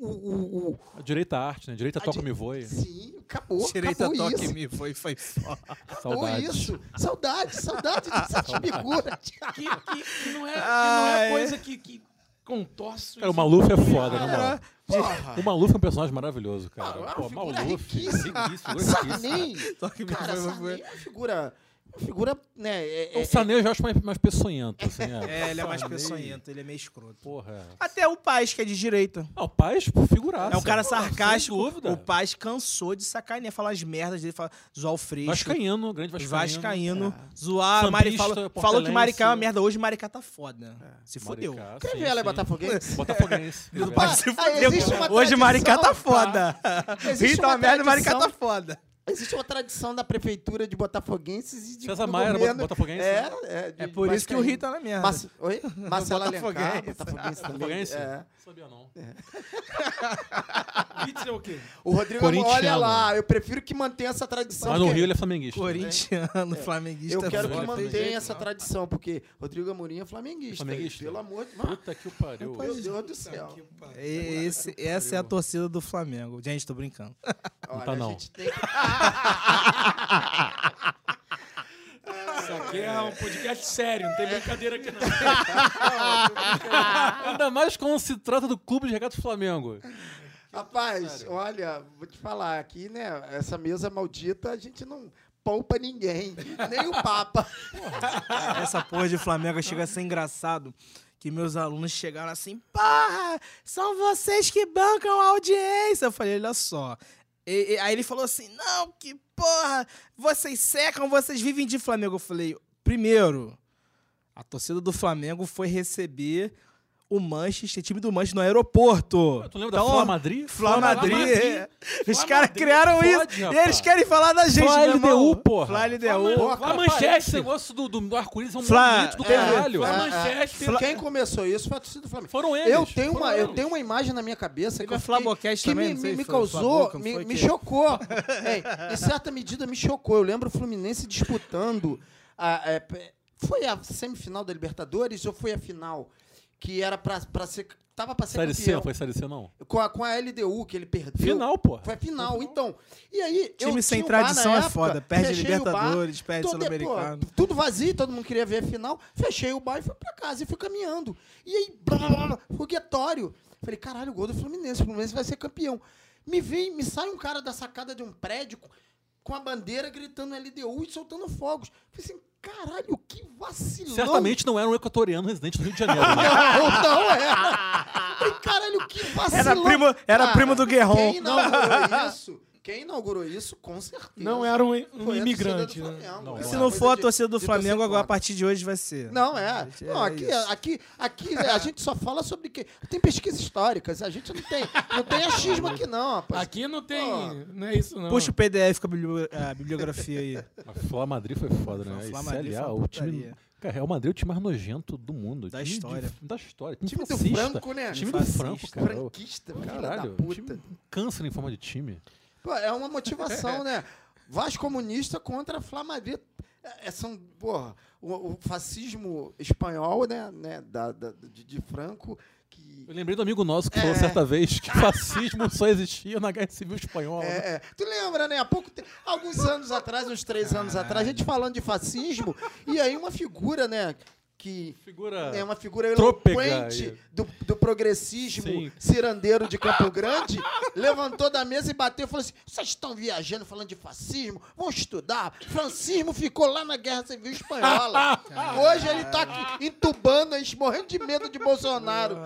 o, o, o, a direita arte, né? Direita toca me voe. Sim, acabou. Direita acabou toca me voe, foi só. Saudade. isso. Saudade, saudade dessa figura. que, que, que, não é, que não é coisa que, que contorce. Cara, o Maluf é foda, né, mano? O Maluf é um personagem maravilhoso, cara. Ah, Pô, Maluf, riquíssimo. riquíssimo. Sarney, cara, Sarney é uma figura figura, né? É, é, o Sané eu já acho mais, mais peçonhento. Assim, é. é, ele é mais peçonhento, ele é meio escroto. Porra. É. Até o Paz, que é de direita. Ah, o Paz, figuraça. É um cara sarcástico. O Paz cansou de sacanear, falar as merdas dele, falar, zoar o Freixo. Vascaíno, grande Vascaíno. Vascaíno. É. Zoar, Mari, falou, falou que Maricá é uma merda. Hoje Maricá tá foda. É. Se fodeu. Quem ela é botafoguense? Botafoguense. se fodeu. Hoje Maricá tá foda. Rita é uma merda, Maricá tá foda. Existe uma tradição da prefeitura de botafoguenses e de César Maia era botafoguense? É, né? é, é por isso que o Rio tá na merda. Mas, oi? Marcelo Alencar, botafoguense também. Botafoguense? É. Não sabia não. É. é o quê? O Rodrigo, olha lá, eu prefiro que mantenha essa tradição. Mas no Rio ele é flamenguista. Corintiano, é. flamenguista. Eu quero que mantenha essa tradição, porque Rodrigo Amorim é flamenguista. Flamenguista. Pelo amor de Deus. Puta que o pariu. Meu Deus do céu. Esse, essa é a torcida do Flamengo. Gente, tô brincando. Não tá não. Isso aqui é um podcast sério, não tem brincadeira aqui não. Ainda mais quando se trata do clube de regatas Flamengo. Rapaz, olha, vou te falar aqui, né? Essa mesa maldita, a gente não poupa ninguém, nem o Papa. Essa porra de Flamengo chega a ser engraçado que meus alunos chegaram assim, porra, são vocês que bancam a audiência. Eu falei, olha só, e, e, aí ele falou assim: não, que porra, vocês secam, vocês vivem de Flamengo. Eu falei: primeiro, a torcida do Flamengo foi receber o Manchester, time do Manchester no aeroporto. Tu lembra então, da Fla Madrid? Fla Madrid. É. Os caras criaram Pode, isso. Rapaz. E eles querem falar da gente, Fla LDU, porra. Fla LDU. Fla Manchester. Esse negócio do, do, do arco-íris é um Fla, do é, caralho. Fla Manchester. Quem começou isso foi a torcida do Flamengo. Foram eles. Eu tenho, uma, eu tenho uma imagem na minha cabeça que, eu fiquei, que me, me, me causou, me, me chocou. em certa medida me chocou. Eu lembro o Fluminense disputando... A, é, foi a semifinal da Libertadores ou foi a final? Que era pra, pra ser. Tava pra ser série campeão. C, foi Série C, não? Com a, com a LDU, que ele perdeu. Final, pô. Foi final. Foi então. E aí. Time sem tradição é foda. Perde Libertadores, perde Sul-Americano. Tudo vazio, todo mundo queria ver a final. Fechei o bar e fui pra casa e fui caminhando. E aí, blá, blá, blá, foguetório. Falei, caralho, gol do Fluminense. O Fluminense vai ser campeão. Me vem, me sai um cara da sacada de um prédio com a bandeira gritando LDU e soltando fogos. Falei assim, Caralho, que vacilão. Certamente não era um equatoriano residente do Rio de Janeiro. Né? não, não era. Caralho, que vacilão. Era primo, era primo do Guerrão. Quem inaugurou isso quem inaugurou isso, com certeza. Não era um, um imigrante. Né? Não, Se não for a torcida do Flamengo, agora a partir de hoje vai ser. Não, é. Não, é aqui, aqui, aqui a gente só fala sobre que. Tem pesquisas históricas, a gente não tem. Não tem achismo aqui, não, rapaz. Aqui não tem. Pô. Não é isso, não. Puxa o PDF com a bibliografia aí. A Flá Madrid foi foda, né? Flá Madrid CLA, o time. Cara, Real Madrid é o time mais nojento do mundo. Da história. De, da história. Time, time do Franco, né? Time do Franco, cara. Franquista, caralho. Time câncer em forma de time. Pô, é uma motivação, né? Vasco comunista contra Madrid. É, é, são, porra, o, o, fascismo espanhol, né, né da, da de, de, Franco, que Eu lembrei do amigo nosso que É. falou certa vez que fascismo só existia na Guerra Civil Espanhola. né? É, é. Tu lembra, né? Há pouco te- alguns anos atrás, uns três anos atrás, a gente falando de fascismo, e aí uma figura, né? Que Figura. é uma figura eloquente do, do progressismo Sim. cirandeiro de Campo Grande, levantou da mesa e bateu e falou assim: vocês estão viajando falando de fascismo? Vão estudar. Francismo ficou lá na Guerra Civil Espanhola. Hoje ele tá aqui entubando, a gente morrendo de medo de Bolsonaro.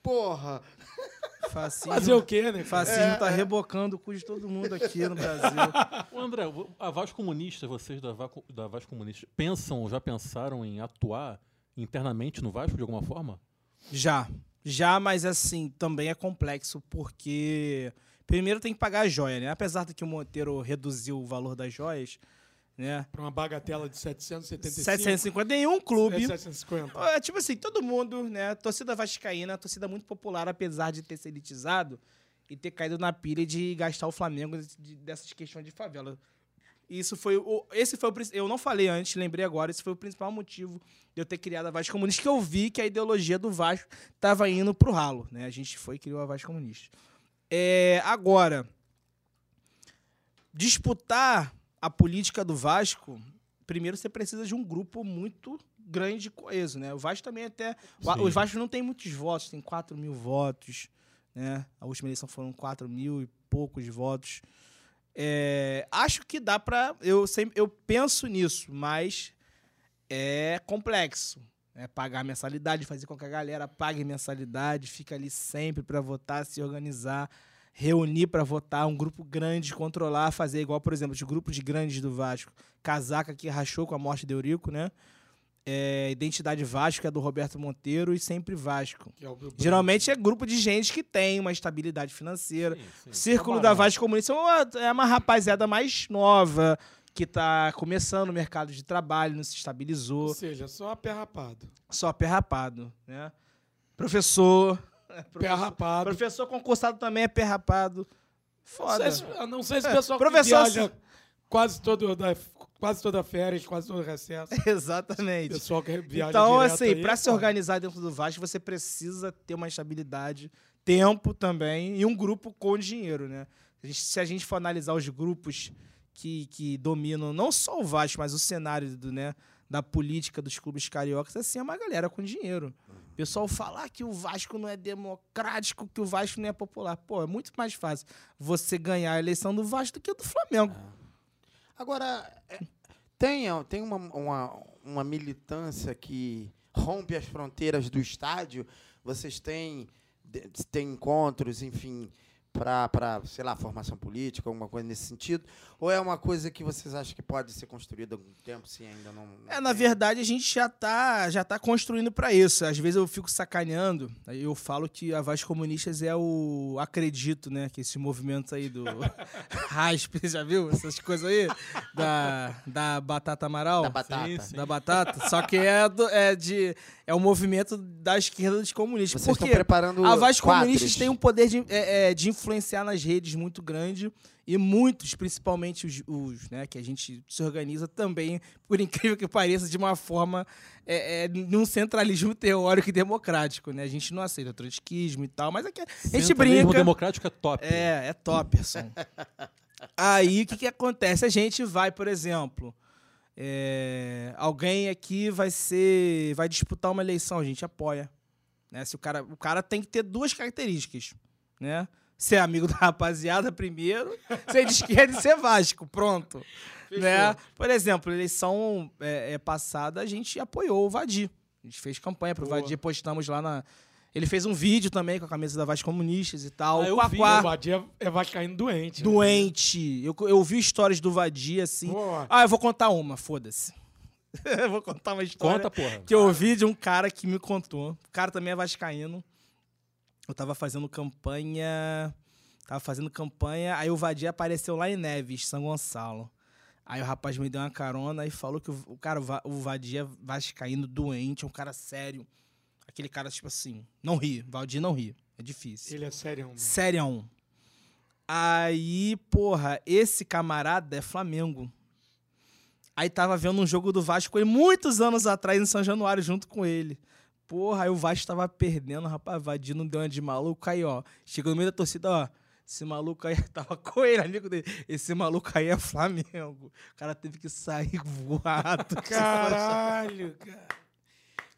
Porra. Fascismo, Fazer o quê, né? fascismo É, tá é. rebocando o cu de todo mundo aqui no Brasil. Ô, André, a Vaz Comunista, vocês da Vaz, da Vaz Comunista, pensam, já pensaram em atuar internamente no Vasco de alguma forma? Já. Já, mas assim, também é complexo, porque primeiro tem que pagar a joia, né? Apesar de que o Monteiro reduziu o valor das joias, né? Pra uma bagatela de 775. 750 nenhum clube. É 750. É, tipo assim, todo mundo, né? Torcida vascaína, torcida muito popular, apesar de ter se elitizado e ter caído na pilha de gastar o Flamengo de- dessas questões de favela. Isso foi o, esse foi o eu não falei antes, lembrei agora, esse foi o principal motivo de eu ter criado a Vasco Comunista, que eu vi que a ideologia do Vasco estava indo pro ralo, né? A gente foi e criou a Vasco Comunista. É, agora, disputar a política do Vasco, primeiro você precisa de um grupo muito grande e coeso, né? O Vasco também até... o- Sim. Os Vasco não tem muitos votos, tem 4 mil votos, né? A última eleição foram 4 mil e poucos votos. É, acho que dá pra... Eu, sempre, eu penso nisso, mas é complexo. É pagar mensalidade, fazer com que a galera pague mensalidade, fica ali sempre para votar, se organizar, reunir para votar, um grupo grande, controlar, fazer igual, por exemplo, os grupos de grandes do Vasco. Casaca que rachou com a morte de Eurico, né? É, Identidade Vasco, que é do Roberto Monteiro, e Sempre Vasco. É Geralmente é grupo de gente que tem uma estabilidade financeira. Sim, sim. Círculo Camarão. da Vasco Comunista é uma- é uma rapaziada mais nova, que tá começando o mercado de trabalho, não se Ou estabilizou, seja, só a pé rapado. só pé rapado, né? Professor. Pé professor, rapado. professor concursado também é pé rapado. Não Foda. sei, se, não sei se o É, pessoal professor- que viaja quase, todo da, quase toda férias, quase todo recesso. Exatamente. pessoal que viaja Então, assim, aí, pra se organizar dentro do Vasco, você precisa ter uma estabilidade, tempo também e um grupo com dinheiro, né? A gente- se a gente for analisar os grupos que, que dominam não só o Vasco, mas o cenário do, né, da política dos clubes cariocas, assim, é uma galera com dinheiro. O pessoal falar que o Vasco não é democrático, que o Vasco não é popular. Pô, é muito mais fácil você ganhar a eleição do Vasco do que do Flamengo. Agora, é, tem, tem uma, uma, uma militância que rompe as fronteiras do estádio? Vocês têm, têm encontros, enfim, para, sei lá, formação política, alguma coisa nesse sentido? Ou é uma coisa que vocês acham que pode ser construída há algum tempo, se ainda não... não É, na verdade, a gente já tá, já tá construindo para isso. Às vezes eu fico sacaneando, aí eu falo que a Voz Comunistas é o acredito, né? Que esse movimento aí do raspe, já viu? Essas coisas aí? Da, da batata amaral. Da batata. Sim, sim. Da batata. Só que é, do- é de. É o movimento da esquerda dos comunistas. Vocês Por estão preparando A quadros. Comunistas tem um poder de, é, é, de influenciar nas redes muito grande e muitos, principalmente os, os, né, que a gente se organiza também, por incrível que pareça, de uma forma é, é, num centralismo teórico e democrático, né? A gente não aceita trotskismo e tal, mas aqui a gente brinca. democrático é top. É, é topperson. Aí o que, que acontece? A gente vai, por exemplo, é, alguém aqui vai ser. vai disputar uma eleição, a gente apoia. Né? Se o, cara, o cara tem que ter duas características. Né? Ser amigo da rapaziada primeiro, ser de esquerda e ser Vasco. Pronto. Né? Por exemplo, eleição é, é, passada, a gente apoiou o Vadir. A gente fez campanha pro Boa. Vadir, postamos lá na. Ele fez um vídeo também com a camisa da Vasco Comunistas e tal. Ah, eu o vi, O Vadia é vascaíno doente. né? doente. Eu, eu vi histórias do Vadia assim. Boa. Ah, eu vou contar uma, foda-se. eu vou contar uma história Conta, porra. que eu ouvi de um cara que me contou. O cara também é vascaíno. Eu tava fazendo campanha. Tava fazendo campanha, aí o Vadia apareceu lá em Neves, São Gonçalo. Aí o rapaz me deu uma carona e falou que o, o cara, o Va- o Vadia é vascaíno doente, é um cara sério. Aquele cara, tipo assim, não ri. Valdir não ri. É difícil. Ele é sério. mano. Sério. Aí, porra, esse camarada é Flamengo. Aí tava vendo um jogo do Vasco ele muitos anos atrás em São Januário junto com ele. Porra, aí o Vasco tava perdendo, rapaz. Vadinho deu uma de maluco. Aí, ó. Chegou no meio da torcida, ó. Esse maluco aí tava com ele, amigo dele. Esse maluco aí é Flamengo. O cara teve que sair voado. Caralho, cara.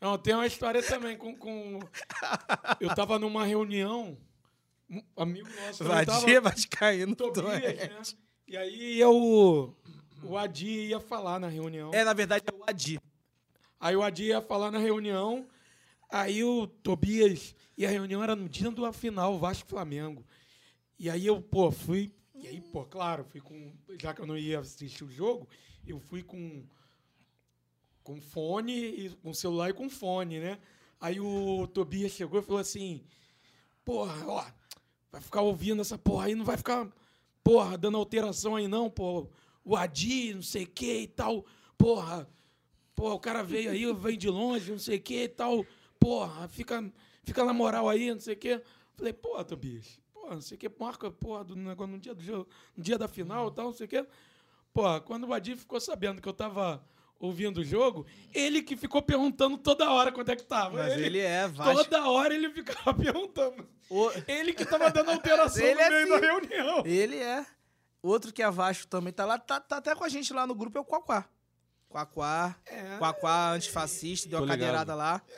Não, tem uma história também com. com... Eu tava numa reunião, um amigo nosso. Vadia, Vascaíno. Tobias, doente. né? E aí o, o Adi ia falar na reunião. É, na verdade, é o Adi. Aí o Adi ia falar na reunião. Aí o Tobias. E a reunião era no dia da final, Vasco e Flamengo. E aí eu, pô, fui. E aí, pô, claro, fui com. Já que eu não ia assistir o jogo, eu fui com. Com fone, e, com celular e com fone, né? Aí o Tobias chegou e falou assim: Porra, ó, vai ficar ouvindo essa porra aí, não vai ficar, porra, dando alteração aí não, pô. O Adi, não sei o que e tal, porra. Pô, o cara veio aí, vem de longe, não sei o que e tal. Porra, fica, fica na moral aí, não sei o que. Falei, pô, Tobias, pô, não sei o que, marca, porra, do negócio no dia, do jogo, no dia da final e tal, não sei o que. Pô, quando o Adi ficou sabendo que eu tava ouvindo o jogo, ele que ficou perguntando toda hora quanto é que tava. Mas ele é Vasco. Toda hora ele ficava perguntando. O- Ele que tava dando alteração Ele no é meio assim. da reunião. Ele é. Outro que é Vasco também tá lá, tá, tá até com a gente lá no grupo, é o Quaquá. Quaquá. É. Quaquá antifascista, deu Tô uma ligado. cadeirada lá. Pô,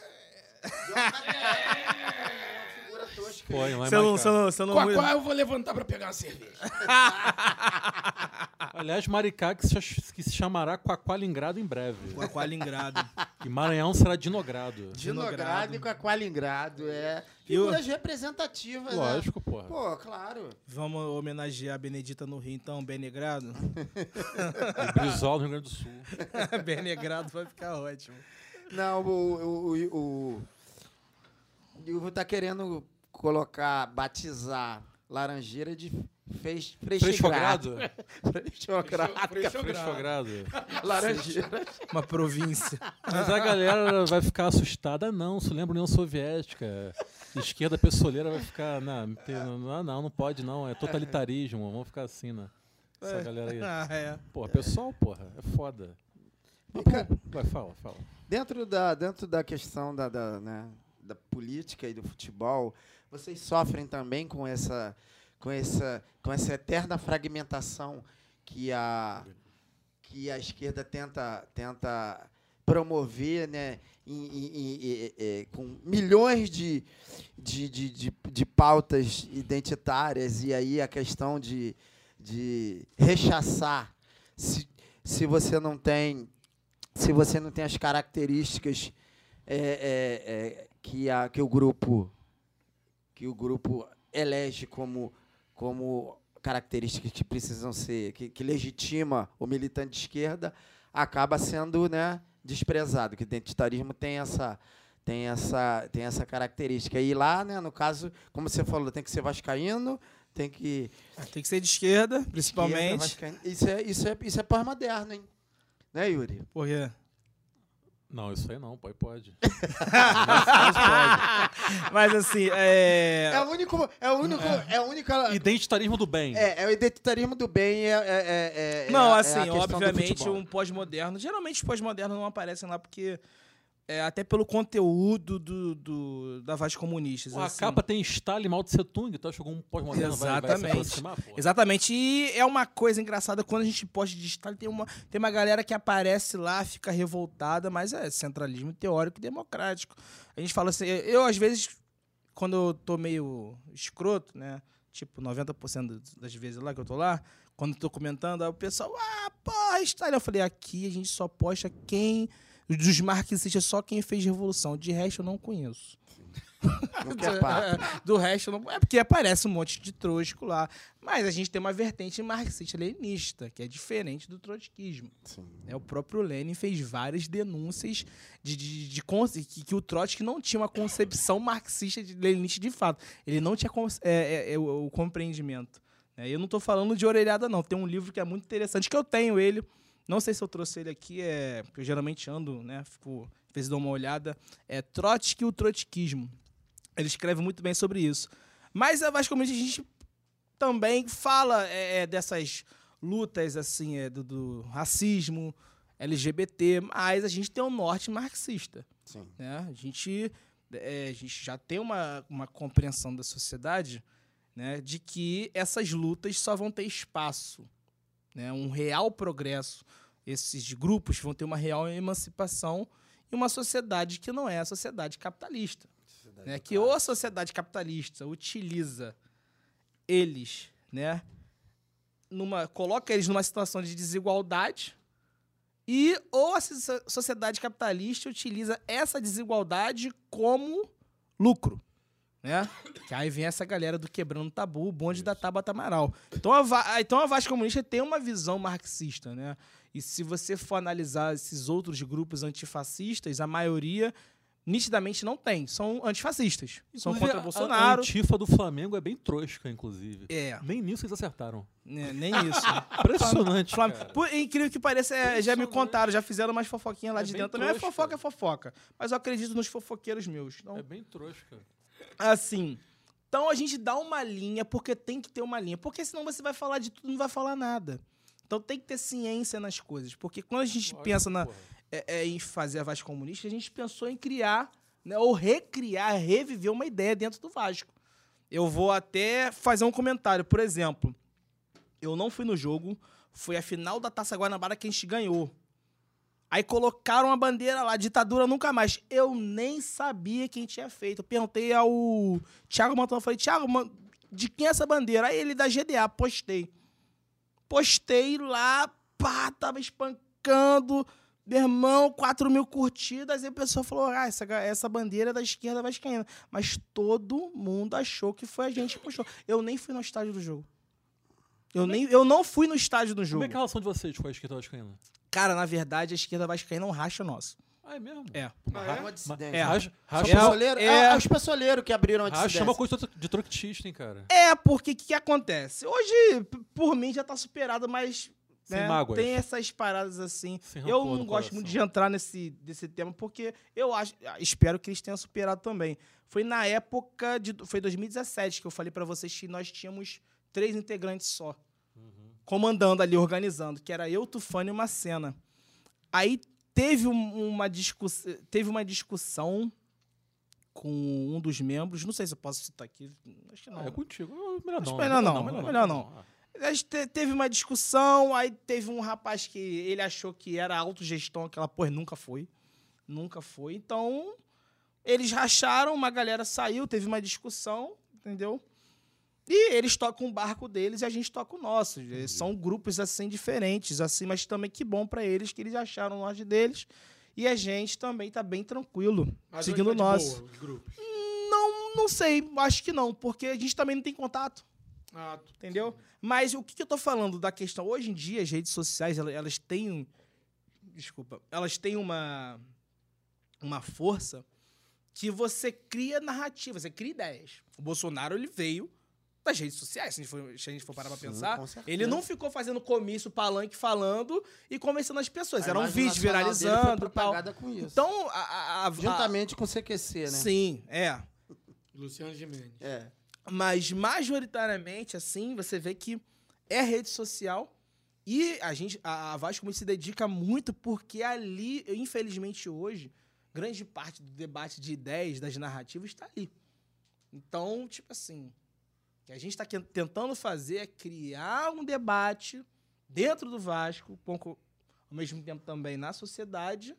lá em Você não, você não, você não Qual, qual eu vou levantar pra pegar uma cerveja? Aliás, Maricá que se, que se chamará Quaqualingrado em breve. Quaquá Lingrado. E Maranhão será Dinogrado. Dinogrado e Quaqualingrado, é. Figuras representativas, né? Lógico, porra. Pô, claro. Vamos homenagear a Benedita no Rio, então, Benegrado. E Brizola, no Rio Grande do Sul. Benegrado vai ficar ótimo. Não, o. O, o, o, o Ivo tá querendo colocar, batizar Laranjeira de fez, Freixogrado? Freixogrado. Freixogrado. Laranjeira. Uma província. Mas a galera vai ficar assustada. Não, se lembra União Soviética. Esquerda pessoleira vai ficar. Não, não, não, não pode não. É totalitarismo. Vamos ficar assim, né? Essa galera aí. Ah, é. Porra, pessoal, porra, é foda. Mas, Vai, fala, fala. Dentro da, dentro da questão da, da, né, da política e do futebol, vocês sofrem também com essa, com essa, com essa eterna fragmentação que a, que a esquerda tenta, tenta promover, né, em- em- em- com milhões de, de, de, de, de pautas identitárias e aí a questão de, de rechaçar se, se você não tem se você não tem as características é, é, é, que, a, que o grupo que o grupo elege como, como características que precisam ser que, que legitima o militante de esquerda acaba sendo né, desprezado que o identitarismo tem essa tem essa tem essa característica e lá né, no caso como você falou tem que ser vascaíno tem que Tem que ser de esquerda, esquerda, principalmente. vascaíno. isso é isso é isso é pós-moderno hein né Yuri Porque Não, isso aí não, pode, pode. Mas assim, é. É o único. É o único. É a única. Identitarismo do bem. É, é o identitarismo do bem. É, é, é, é- Não, é assim, obviamente, um pós-moderno. Geralmente os pós-modernos não aparecem lá porque. É, até pelo conteúdo do, do, da Vaz Comunistas. Pô, a assim. capa tem Stalin Mao Tse Tung, tu acha que algum pós-moderno vai, vai se Exatamente. Exatamente. E é uma coisa engraçada quando a gente posta de Stalin, tem uma, tem uma galera que aparece lá, fica revoltada, mas é centralismo teórico e democrático. A gente fala assim, eu às vezes, quando eu tô meio escroto, né? Tipo, 90% das vezes lá que eu tô lá, quando eu tô comentando, o pessoal, ah, porra, Stalin. Eu falei, aqui a gente só posta quem. Dos marxistas, só quem fez revolução. De resto, eu não conheço. Papo. Do resto, não. É porque aparece um monte de trosco lá. Mas a gente tem uma vertente marxista-leninista, que é diferente do trotskismo. É, o próprio Lenin fez várias denúncias de, de, de con- que, que o Trotsky não tinha uma concepção marxista de de fato. Ele não tinha é, é, é, o, o compreendimento. né? Eu não estou falando de orelhada, não. Tem um livro que é muito interessante, que eu tenho ele. Não sei se eu trouxe ele aqui, é, porque eu geralmente ando, né? Fico, às vezes dou uma olhada. É Trotsky e o Trotskismo. Ele escreve muito bem sobre isso. Mas a Vasco Comunista, a gente também fala é, é, dessas lutas assim é, do, do racismo, LGBT, mas a gente tem um norte marxista. Sim. Né? A, gente, é, a gente já tem uma, uma compreensão da sociedade né, de que essas lutas só vão ter espaço, né, um real progresso. Esses grupos vão ter uma real emancipação em uma sociedade que não é a sociedade capitalista. Sociedade Né, que ou a sociedade capitalista utiliza eles, né, numa, coloca eles numa situação de desigualdade e ou a so- sociedade capitalista utiliza essa desigualdade como lucro. Né? Que aí vem essa galera do quebrando tabu, o bonde da Tabata Amaral. Então a, Va- então a Vasco Comunista tem uma visão marxista, né? E se você for analisar esses outros grupos antifascistas, a maioria nitidamente não tem. São antifascistas. São Inclusive, contra a- Bolsonaro. A antifa do Flamengo é bem trosca, inclusive. É, Nem nisso eles acertaram. né, nem isso. Impressionante, Flam- cara. Por incrível que pareça, é, já me contaram, já fizeram umas fofoquinhas lá É de dentro. Não é trouxa, fofoca, é fofoca. Mas eu acredito nos fofoqueiros meus. Então, É bem trosca. Assim. Então a gente dá uma linha, porque tem que ter uma linha. Porque senão você vai falar de tudo e não vai falar nada. Então tem que ter ciência nas coisas. Porque quando a gente Lógico, pensa na, é, é, em fazer a Vasco Comunista, a gente pensou em criar, né, ou recriar, reviver uma ideia dentro do Vasco. Eu vou até fazer um comentário. Por exemplo, eu não fui no jogo, foi a final da Taça Guanabara que a gente ganhou. Aí colocaram a bandeira lá, ditadura nunca mais. Eu nem sabia quem tinha feito. Eu perguntei ao Thiago Montão, falei, Thiago, man- de quem é essa bandeira? Aí ele da GDA, postei. Postei lá, pá, tava espancando. Meu irmão, 4 mil curtidas. E a pessoa falou: Ah, essa, essa bandeira é da esquerda vascaína. Mas todo mundo achou que foi a gente que postou. Eu nem fui no estádio do jogo. Eu, nem, eu não fui no estádio do Como jogo. é que é a relação de vocês com a esquerda vascaína? Cara, na verdade, a esquerda vascaína não racha o nosso. Ah, é mesmo? É. É uma dissidência. É. Racha, Os racha, É, é- ah, os pessoaleiros que abriram a racha é dissidência. uma coisa de troctista, hein, cara? É, porque o que, que acontece? Hoje, por mim, já tá superado, mas. Sem né, mágoas. Tem essas paradas assim. Sem eu não gosto coração. muito de entrar nesse desse tema, porque eu acho. Espero que eles tenham superado também. Foi na época de. Foi 2017 que eu falei pra vocês que nós tínhamos três integrantes só. Comandando ali, organizando, que era eu, Tufano e uma cena. Aí teve um- uma discussão. Teve uma discussão com um dos membros. Não sei se eu posso citar aqui. Acho que não. Ah, é contigo. Melhor não. melhor não, melhor não. A gente te- teve uma discussão, aí teve um rapaz que ele achou que era autogestão, aquela porra nunca foi. Nunca foi. Então, eles racharam, uma galera saiu, teve uma discussão, entendeu? E eles tocam o barco deles e a gente toca o nosso. Eles São grupos assim diferentes, assim, mas também que bom pra eles que eles acharam o norte deles. E a gente também tá bem tranquilo, Mas seguindo o tá nosso. boa. Não, não sei, acho que não, porque a gente também não tem contato. Ah, Entendeu? Mas o que, eu tô falando da questão? Hoje em dia, as redes sociais, elas, têm. Desculpa. Elas têm uma. Uma força que você cria narrativa, você cria ideias. O Bolsonaro, ele veio das redes sociais, se a gente for, se a gente for parar pra Sim, pensar. Ele não ficou fazendo comício, palanque, falando e convencendo as pessoas. A Era um vídeo nacional dele foi viralizando e tal. com isso. Então, a, a, a- Juntamente com o CQC, né? Sim, é. Luciano Gimenez. É. Mas majoritariamente, assim, você vê que é rede social e a gente, a, a Vasco se dedica muito porque ali, infelizmente hoje, grande parte do debate de ideias, das narrativas, está ali. Então, tipo assim, que a gente está tentando fazer é criar um debate dentro do Vasco, com- ao mesmo tempo também na sociedade,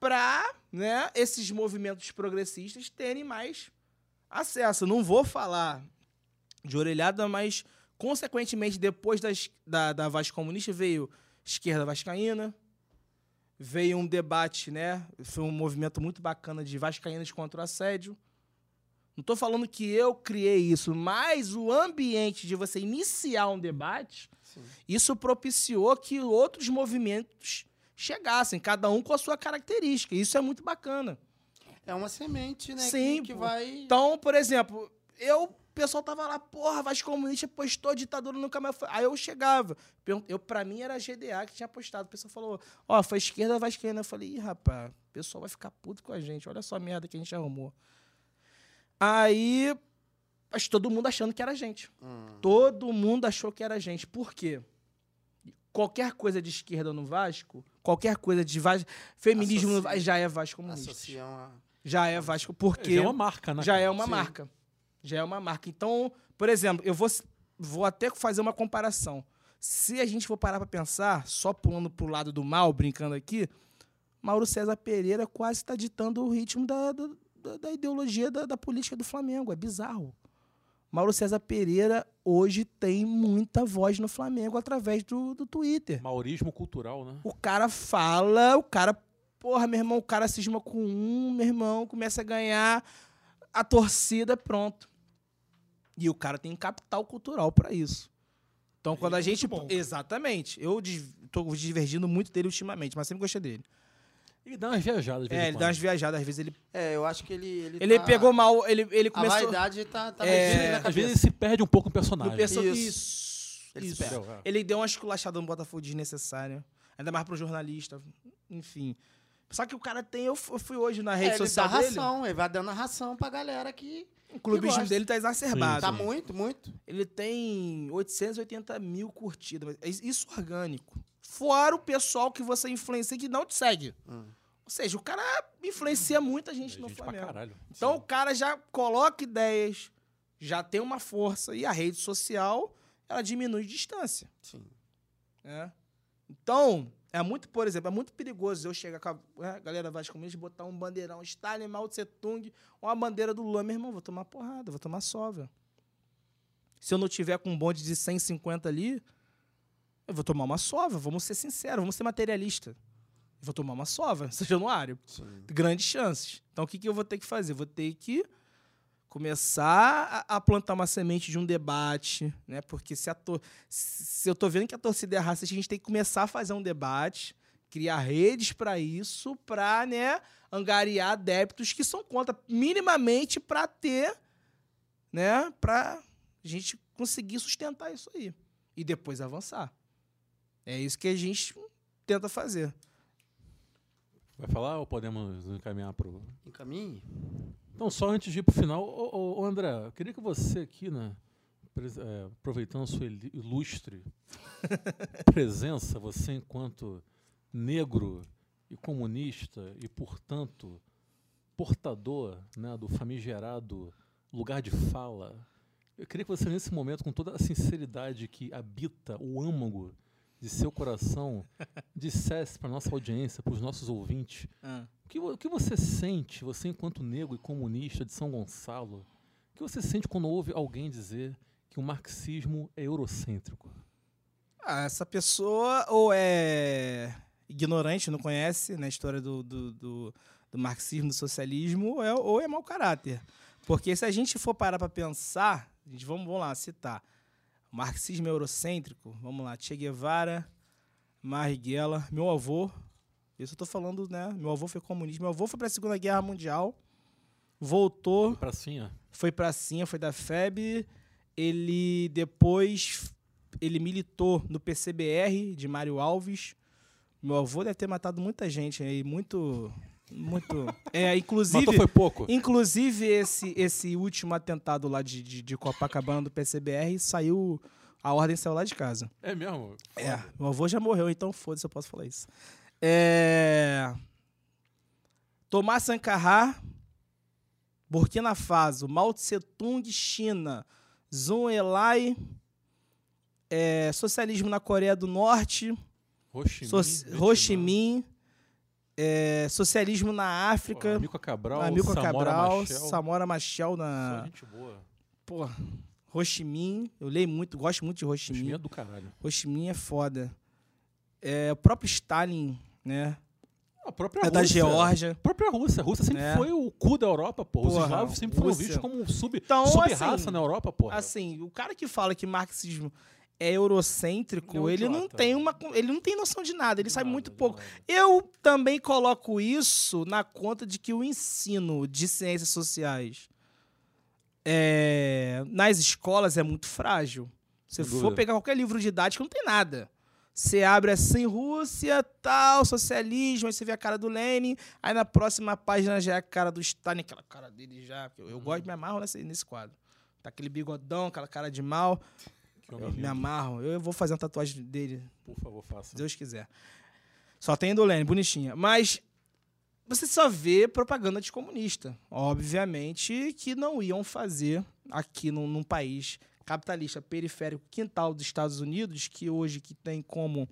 para né, esses movimentos progressistas terem mais acesso. Não vou falar de orelhada, mas, consequentemente, depois das, da, da Vasco Comunista, veio esquerda vascaína, veio um debate, né? Foi um movimento muito bacana de vascaínas contra o assédio. Não estou falando que eu criei isso, mas o ambiente de você iniciar um debate, Sim. isso propiciou que outros movimentos chegassem, cada um com a sua característica. Isso é muito bacana. É uma semente, né? Sim, que, que vai. Então, por exemplo, eu, o pessoal tava lá, porra, Vasco Comunista postou ditadura nunca mais foi. Aí eu chegava, eu, pra mim era a GDA que tinha postado. O pessoal falou, ó, foi esquerda vascaína. Eu falei, ih, rapaz, o pessoal vai ficar puto com a gente, olha só a merda que a gente arrumou. Aí, mas todo mundo achando que era a gente. Hum. Todo mundo achou que era a gente. Por quê? qualquer coisa de esquerda no Vasco, qualquer coisa de Vasco, feminismo no Associa- Vasco, já é Vasco comunista. A... Já é Vasco, porque Já é uma marca, né? já é uma Sim. marca. Já é uma marca. Então, por exemplo, eu vou, vou até fazer uma comparação. Se a gente for parar pra pensar, só pulando pro lado do mal, brincando aqui, Mauro César Pereira quase está ditando o ritmo da, da, da- da ideologia da, da política do Flamengo. É bizarro. Mauro César Pereira hoje tem muita voz no Flamengo através do, do Twitter. Maurismo cultural, né? O cara fala, o cara, porra, meu irmão, o cara cisma com um, meu irmão, começa a ganhar a torcida, pronto. E o cara tem capital cultural pra isso. Então, quando a gente. bom. Exatamente. Eu tô divergindo muito dele ultimamente, mas sempre gostei dele. Ele dá umas viajadas. É, ele dá umas viajadas, às vezes ele. É, eu acho que ele... Ele, Ele tá- pegou mal, ele, ele A começou. vaidade tá, tá É, Às vezes ele se perde um pouco no personagem. No perso... Isso. Isso. Ele Isso. se perde. Ele deu uma esculachada no Botafogo desnecessária. Ainda mais pro jornalista. Enfim. Só que o cara tem. Eu fu- eu fui hoje na É, rede ele social dá dele. ração, ele vai dando a ração pra galera que... O clubismo dele tá exacerbado. Tá muito, muito. Ele tem 880 mil curtidas. é Isso orgânico. Fora o pessoal que você influencia que não te segue. Ou seja, o cara influencia muita gente É no gente Flamengo. Então o cara já coloca ideias, já tem uma força. E a rede social, ela diminui distância. Sim. né? Então, é muito, por exemplo, é muito perigoso eu chegar com a né, galera Comunista e botar um bandeirão Stalin, Mao Tse Tung, uma bandeira do Lula. Meu irmão, vou tomar porrada, vou tomar sova. Se eu não tiver com um bonde de 150 ali, eu vou tomar uma sova. Vamos ser sinceros, vamos ser materialistas. Eu vou tomar uma sova, seja no área. Sim. Grandes chances. Então, o que, que eu vou ter que fazer? Vou ter que começar a, plantar uma semente de um debate, né? Porque se, a tor- se eu tô vendo que a torcida é racista, a gente tem que começar a fazer um debate, criar redes para isso, para, né, angariar adeptos que são contra, minimamente para ter, né, para a gente conseguir sustentar isso aí e depois avançar. É isso que a gente tenta fazer. Vai falar ou podemos encaminhar pro. Encaminhe. Então, só antes de ir pro final, ô, ô, André, eu queria que você aqui, né, é, aproveitando a sua ilustre presença, você enquanto negro e comunista e, portanto, portador né, do famigerado lugar de fala, eu queria que você, nesse momento, com toda a sinceridade que habita o âmago de seu coração, dissesse para nossa audiência, para os nossos ouvintes, o que, o que você sente, você enquanto negro e comunista de São Gonçalo, o que você sente quando ouve alguém dizer que o marxismo é eurocêntrico? Ah, essa pessoa ou é ignorante, não conhece na história do, do, do, do marxismo, do socialismo, ou é, ou é mau caráter. Porque se a gente for parar para pensar, a gente, vamos, vamos lá, citar. Marxismo eurocêntrico, vamos lá, Che Guevara, Marighella, meu avô, isso eu tô falando, né? Meu avô foi comunista, meu avô foi para a Segunda Guerra Mundial, voltou, Pracinha? foi pra Cinha, foi da FEB. Ele depois ele militou no PCBR de Mário Alves. Meu avô deve ter matado muita gente aí, muito muito. É, inclusive Matou foi pouco. Inclusive, esse, esse último atentado lá de, de, de Copacabana do PCBR saiu. A ordem saiu lá de casa. É mesmo? É, meu avô já morreu, então foda-se, eu posso falar isso. É... Tomás Sankara, Burkina Faso, Mao Tse Tung, China, Zhou Enlai, é, socialismo na Coreia do Norte, Ho Chi Minh. so. Ho Chi Minh, é, socialismo na África, Amico Cabral, Cabral, Machel. Samora Machel Só na. gente boa. Pô, Minh, eu leio muito, gosto muito de Minh Minh. é do caralho. Ho Chi Minh é foda. É, o próprio Stalin, né? A própria É Rússia. da Geórgia. A própria Rússia. A Rússia sempre É. foi o cu da Europa, pô. Os Porra, eslavos sempre foram Rússia. vistos como um sub, Então, sub-raça assim, na Europa, pô. Assim, o cara que fala que marxismo é eurocêntrico, É ele não tem uma, ele não tem noção de nada, ele sabe nada, muito de pouco. nada. Eu também coloco isso na conta de que o ensino de ciências sociais é, nas escolas é muito frágil. Se for pegar qualquer livro didático, não tem nada. Você abre assim, Rússia, tal, socialismo, aí você vê a cara do Lenin, aí na próxima página já é a cara do Stalin, aquela cara dele já. Eu, eu gosto, me amarro nesse, nesse quadro. Tá aquele bigodão, aquela cara de mal. Me amarro. Eu vou fazer uma tatuagem dele, Por favor, faça. se Deus quiser. Só tem do Lênin, bonitinha. Mas você só vê propaganda de comunista. Obviamente que não iam fazer aqui num, num país capitalista periférico, quintal dos Estados Unidos, que hoje que tem como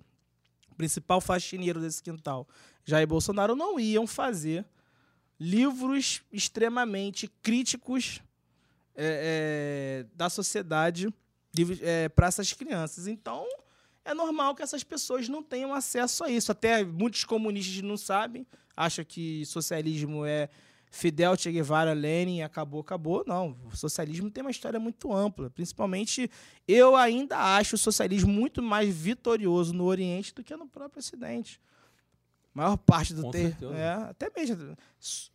principal faxineiro desse quintal Jair Bolsonaro, não iam fazer livros extremamente críticos é, é, da sociedade para essas crianças. Então, é normal que essas pessoas não tenham acesso a isso. Até muitos comunistas não sabem, acham que socialismo é Fidel, Che Guevara, Lenin, acabou, acabou. Não, o socialismo tem uma história muito ampla. Principalmente, eu ainda acho o socialismo muito mais vitorioso no Oriente do que no próprio Ocidente. Maior parte do Com ter, certeza. é, até mesmo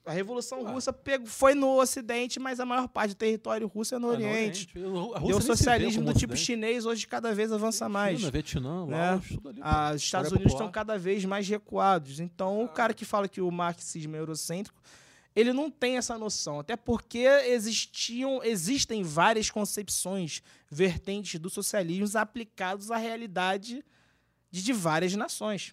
a Revolução Russa pegou, foi no Ocidente, mas a maior parte do território russo é no Ah, no Oriente. A Rússia E o socialismo do tipo chinês hoje cada vez avança mais. China, Vietnã, né? Laos, tudo ali. Ah, os Estados Unidos Popular. estão cada vez mais recuados. Então, o cara que fala que o marxismo é eurocêntrico, ele não tem essa noção. Até porque existiam, existem várias concepções vertentes do socialismo aplicados à realidade de, de várias nações.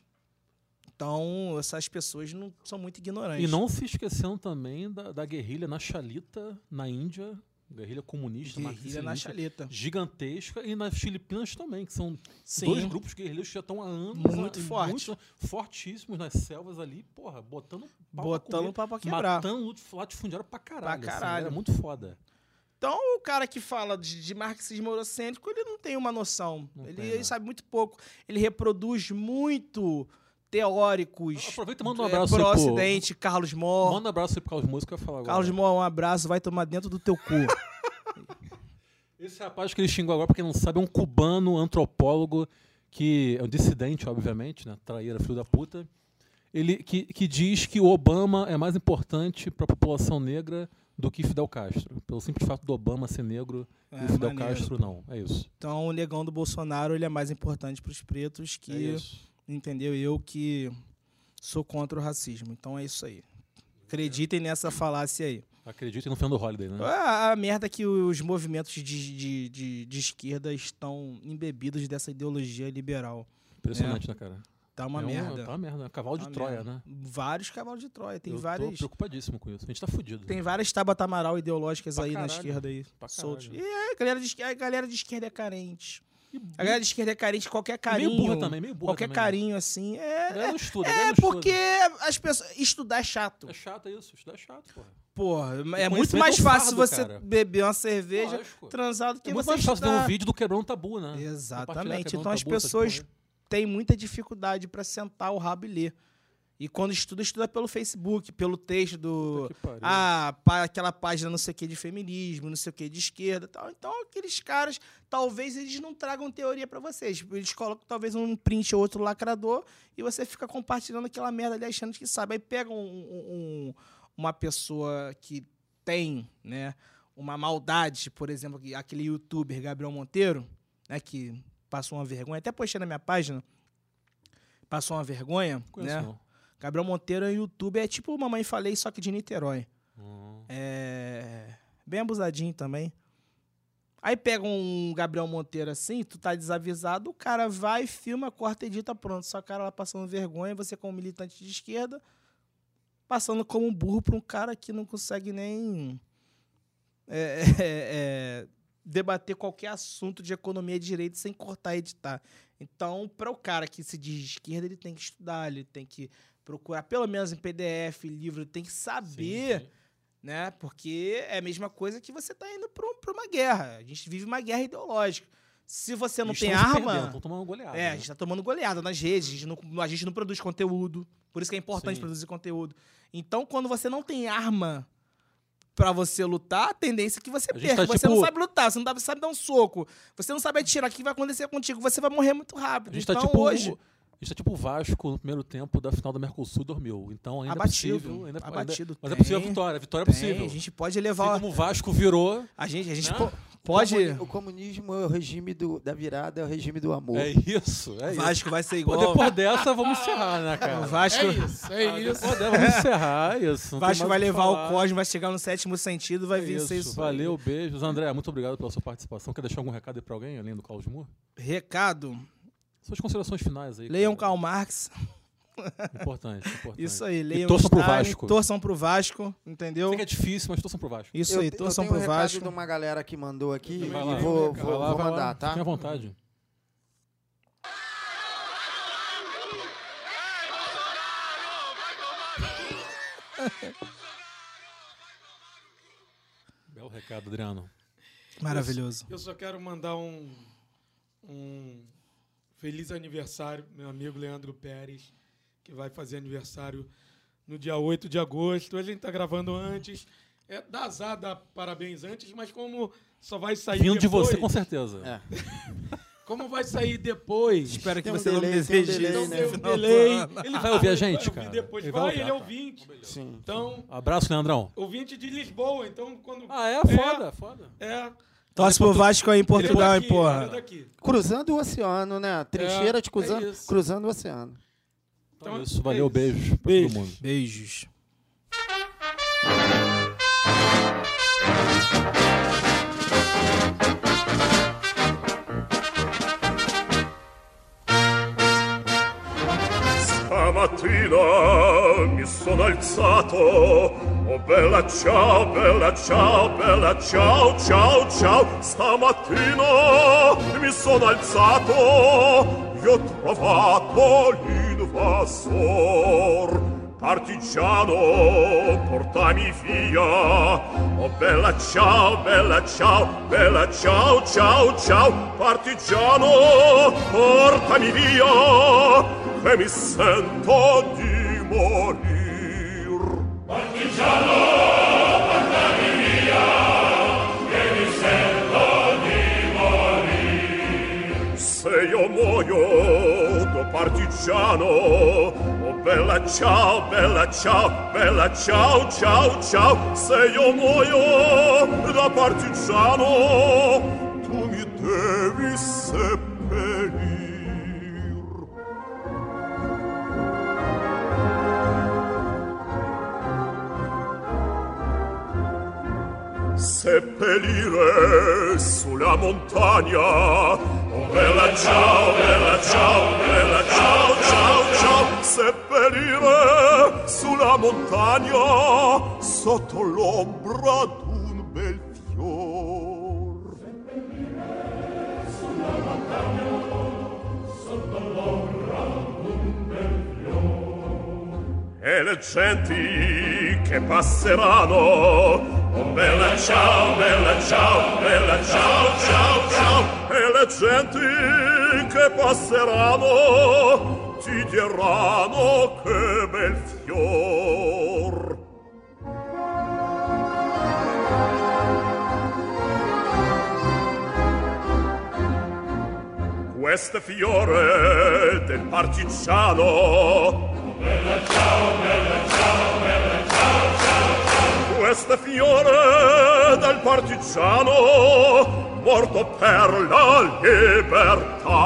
Então, essas pessoas não são muito ignorantes. E não se esquecendo também da, da guerrilha na Chalita, na Índia, guerrilha comunista, guerrilha na chaleta. gigantesca, e nas Filipinas também, que são Sim. dois grupos guerrilheiros que já estão há anos Muito forte. muito fortíssimos nas selvas ali, porra, botando pau Botando pra comer, pra quebrar. matando latifundiário pra caralho. Pra assim, caralho. era muito foda. Então, o cara que fala de, de marxismo eurocêntrico, ele não tem uma noção. Não ele tem, ele né? sabe muito pouco. Ele reproduz muito teóricos Aproveita e manda um abraço pro- pro-ocidente, Carlos Mó. Manda um abraço aí pro Carlos Música que eu ia falar agora. Carlos Mó, um abraço, vai tomar dentro do teu cu. Esse rapaz que ele xingou agora, pra quem não sabe, é um cubano antropólogo que é um dissidente, obviamente, né? Traíra, filho da puta. Ele que, que diz que o Obama é mais importante para a população negra do que Fidel Castro. Pelo simples fato do Obama ser negro É, e Fidel maneiro. Castro não. É isso. Então, o negão do Bolsonaro, ele é mais importante para os pretos que, É isso. Entendeu? Eu que sou contra o racismo. Então, é isso aí. Acreditem nessa falácia aí. Acreditem no Fernando Holiday, né? A, a merda é que os movimentos de, de, de, de esquerda estão embebidos dessa ideologia liberal. Impressionante, né, cara? Tá uma é merda. Tá uma merda. É cavalo Tá de Troia, merda. né? Vários cavalos de Troia. Tem Eu tô várias. preocupadíssimo com isso. A gente tá fudido. Tem várias Tabata Amaral ideológicas Pra aí na caralho. esquerda aí. Pra soltos. E é, a galera, de, a galera de esquerda é carente. A galera de esquerda é carente, qualquer carinho. meio burra também, meio burra Qualquer também. carinho, assim. A É, não estuda, é, é não estuda. porque as pessoas. Estudar é chato. É chato isso. Estudar é chato, porra. Porra, é muito é mais um fácil fardo, você cara. beber uma cerveja Lógico. transado do que É muito você mais fácil estudar. um vídeo do quebrando tabu, né? Exatamente. Então as pessoas têm muita dificuldade para sentar o rabo e ler. E quando estuda, estuda pelo Facebook, pelo texto do. Ah, aquela página não sei o que de feminismo, não sei o que de esquerda e tal. Então, aqueles caras, talvez eles não tragam teoria para vocês. Eles colocam talvez um print ou outro lacrador e você fica compartilhando aquela merda ali achando que sabe. Aí pega um- um- um- uma pessoa que tem, né, uma maldade, por exemplo, que- aquele youtuber Gabriel Monteiro, né, que passou uma vergonha, até postei na minha página, passou uma vergonha, Conheço né? não. Gabriel Monteiro é youtuber, é tipo Mamãe Falei, só que de Niterói. Hum. É. Bem abusadinho também. Aí pega um Gabriel Monteiro assim, tu tá desavisado, o cara vai, filma, corta, edita, pronto. Só o cara lá passando vergonha, você como militante de esquerda, passando como um burro pra um cara que não consegue nem é, é, é, debater qualquer assunto de economia e direito sem cortar e editar. Então, para o cara que se diz de esquerda, ele tem que estudar, ele tem que procurar, pelo menos em PDF, livro, tem que saber Sim, sim. né? Porque é a mesma coisa que você tá indo para uma guerra. A gente vive uma guerra ideológica. Se você não tem arma, perdendo, goleada. é, a né? gente tá tomando goleada nas redes, a gente não, a gente não produz conteúdo. Por isso que é importante Sim. produzir conteúdo. Então, quando você não tem arma pra você lutar, a tendência é que você A perca. tá você tipo- não sabe lutar, você não sabe dar um soco, você não sabe atirar, o que vai acontecer contigo? Você vai morrer muito rápido. A gente então, tá tipo. hoje, A gente tá tipo o Vasco no primeiro tempo da final da Mercosul dormiu. Então ainda Abatido, é possível. Ainda, abatido, ainda- mas é tem. possível a vitória. A vitória é tem, possível. a gente pode Assim levar... como o Vasco virou. A gente, a gente Né? po- Pode. O comunismo é o regime do, da virada, é o regime do amor. É isso, é isso. Vasco vai ser Pô, igual. depois dessa, vamos encerrar, né, cara? O Vasco, É isso, é Ah, isso. Depois dessa, vamos encerrar, é isso. tem Vasco vai o levar falar. o Cosmo, vai chegar no sétimo sentido, vai É vencer isso. isso. Valeu, beijos. André, muito obrigado pela sua participação. Quer deixar algum recado aí pra alguém, além do Carlos Moore? Recado: Suas considerações finais aí. leiam cara. Karl Marx. Importante, importante. Isso aí, E leiam torçam pro Stalin, Vasco. Torçam pro Vasco, entendeu? Sei que é difícil, mas torçam pro Vasco. Isso eu, aí, eu torçam tenho um pro recado Vasco. de uma galera que mandou aqui e lá. vou, vou, lá, vou vai lá. mandar, tá? Fique à vontade. Belo recado, Adriano. Maravilhoso. Eu só quero mandar um, um feliz aniversário, meu amigo Leandro Pérez, que vai fazer aniversário no dia 8 de agosto. A gente tá gravando antes. É, dá azar, dá parabéns antes, mas como só vai sair Vindo de depois, você, com certeza. É. Como vai sair depois? Espero que Tem um você não me delay, um deseje delay, isso né? Um delay. Ele vai ouvir a gente, ouvir cara. Depois Ele vai, vai ouvir, ele é ouvinte. Sim. Então, Abraço, Leandrão. ouvinte de Lisboa. Então, quando. Ah, é? Foda, foda. É. Torce pro Vasco aí em é Portugal, hein, porra. é. Cruzando o oceano, né? Trincheira de é cruzando, isso. cruzando o oceano. Então, Então, é isso. Valeu, é isso. beijo pra Beijo. todo mundo. Beijos. Stamattina mi sono alzato Oh bella ciao, bella ciao, bella ciao, ciao, ciao. Stamattina mi sono alzato Io ho trovato l'invasor. Partigiano, portami via. Oh bella ciao, bella ciao, bella ciao, ciao, ciao. Partigiano, portami via Che mi sento di morire partigiano oh bella ciao bella ciao bella ciao ciao ciao. Se io muoio da partigiano tu mi devi seppellire. Seppellire sulla montagna. Oh bella ciao, bella ciao, bella ciao, ciao, ciao, seppellire sulla montagna sotto l'ombra d'un bel fior. e le genti che passeranno. Oh, bella ciao, bella ciao, bella ciao, ciao, ciao. E le genti che passeranno ti diranno che bel fior. Questo fiore del partigiano. Bella ciao, bella ciao, bella ciao, queste fiore del partigiano morto per la libertà.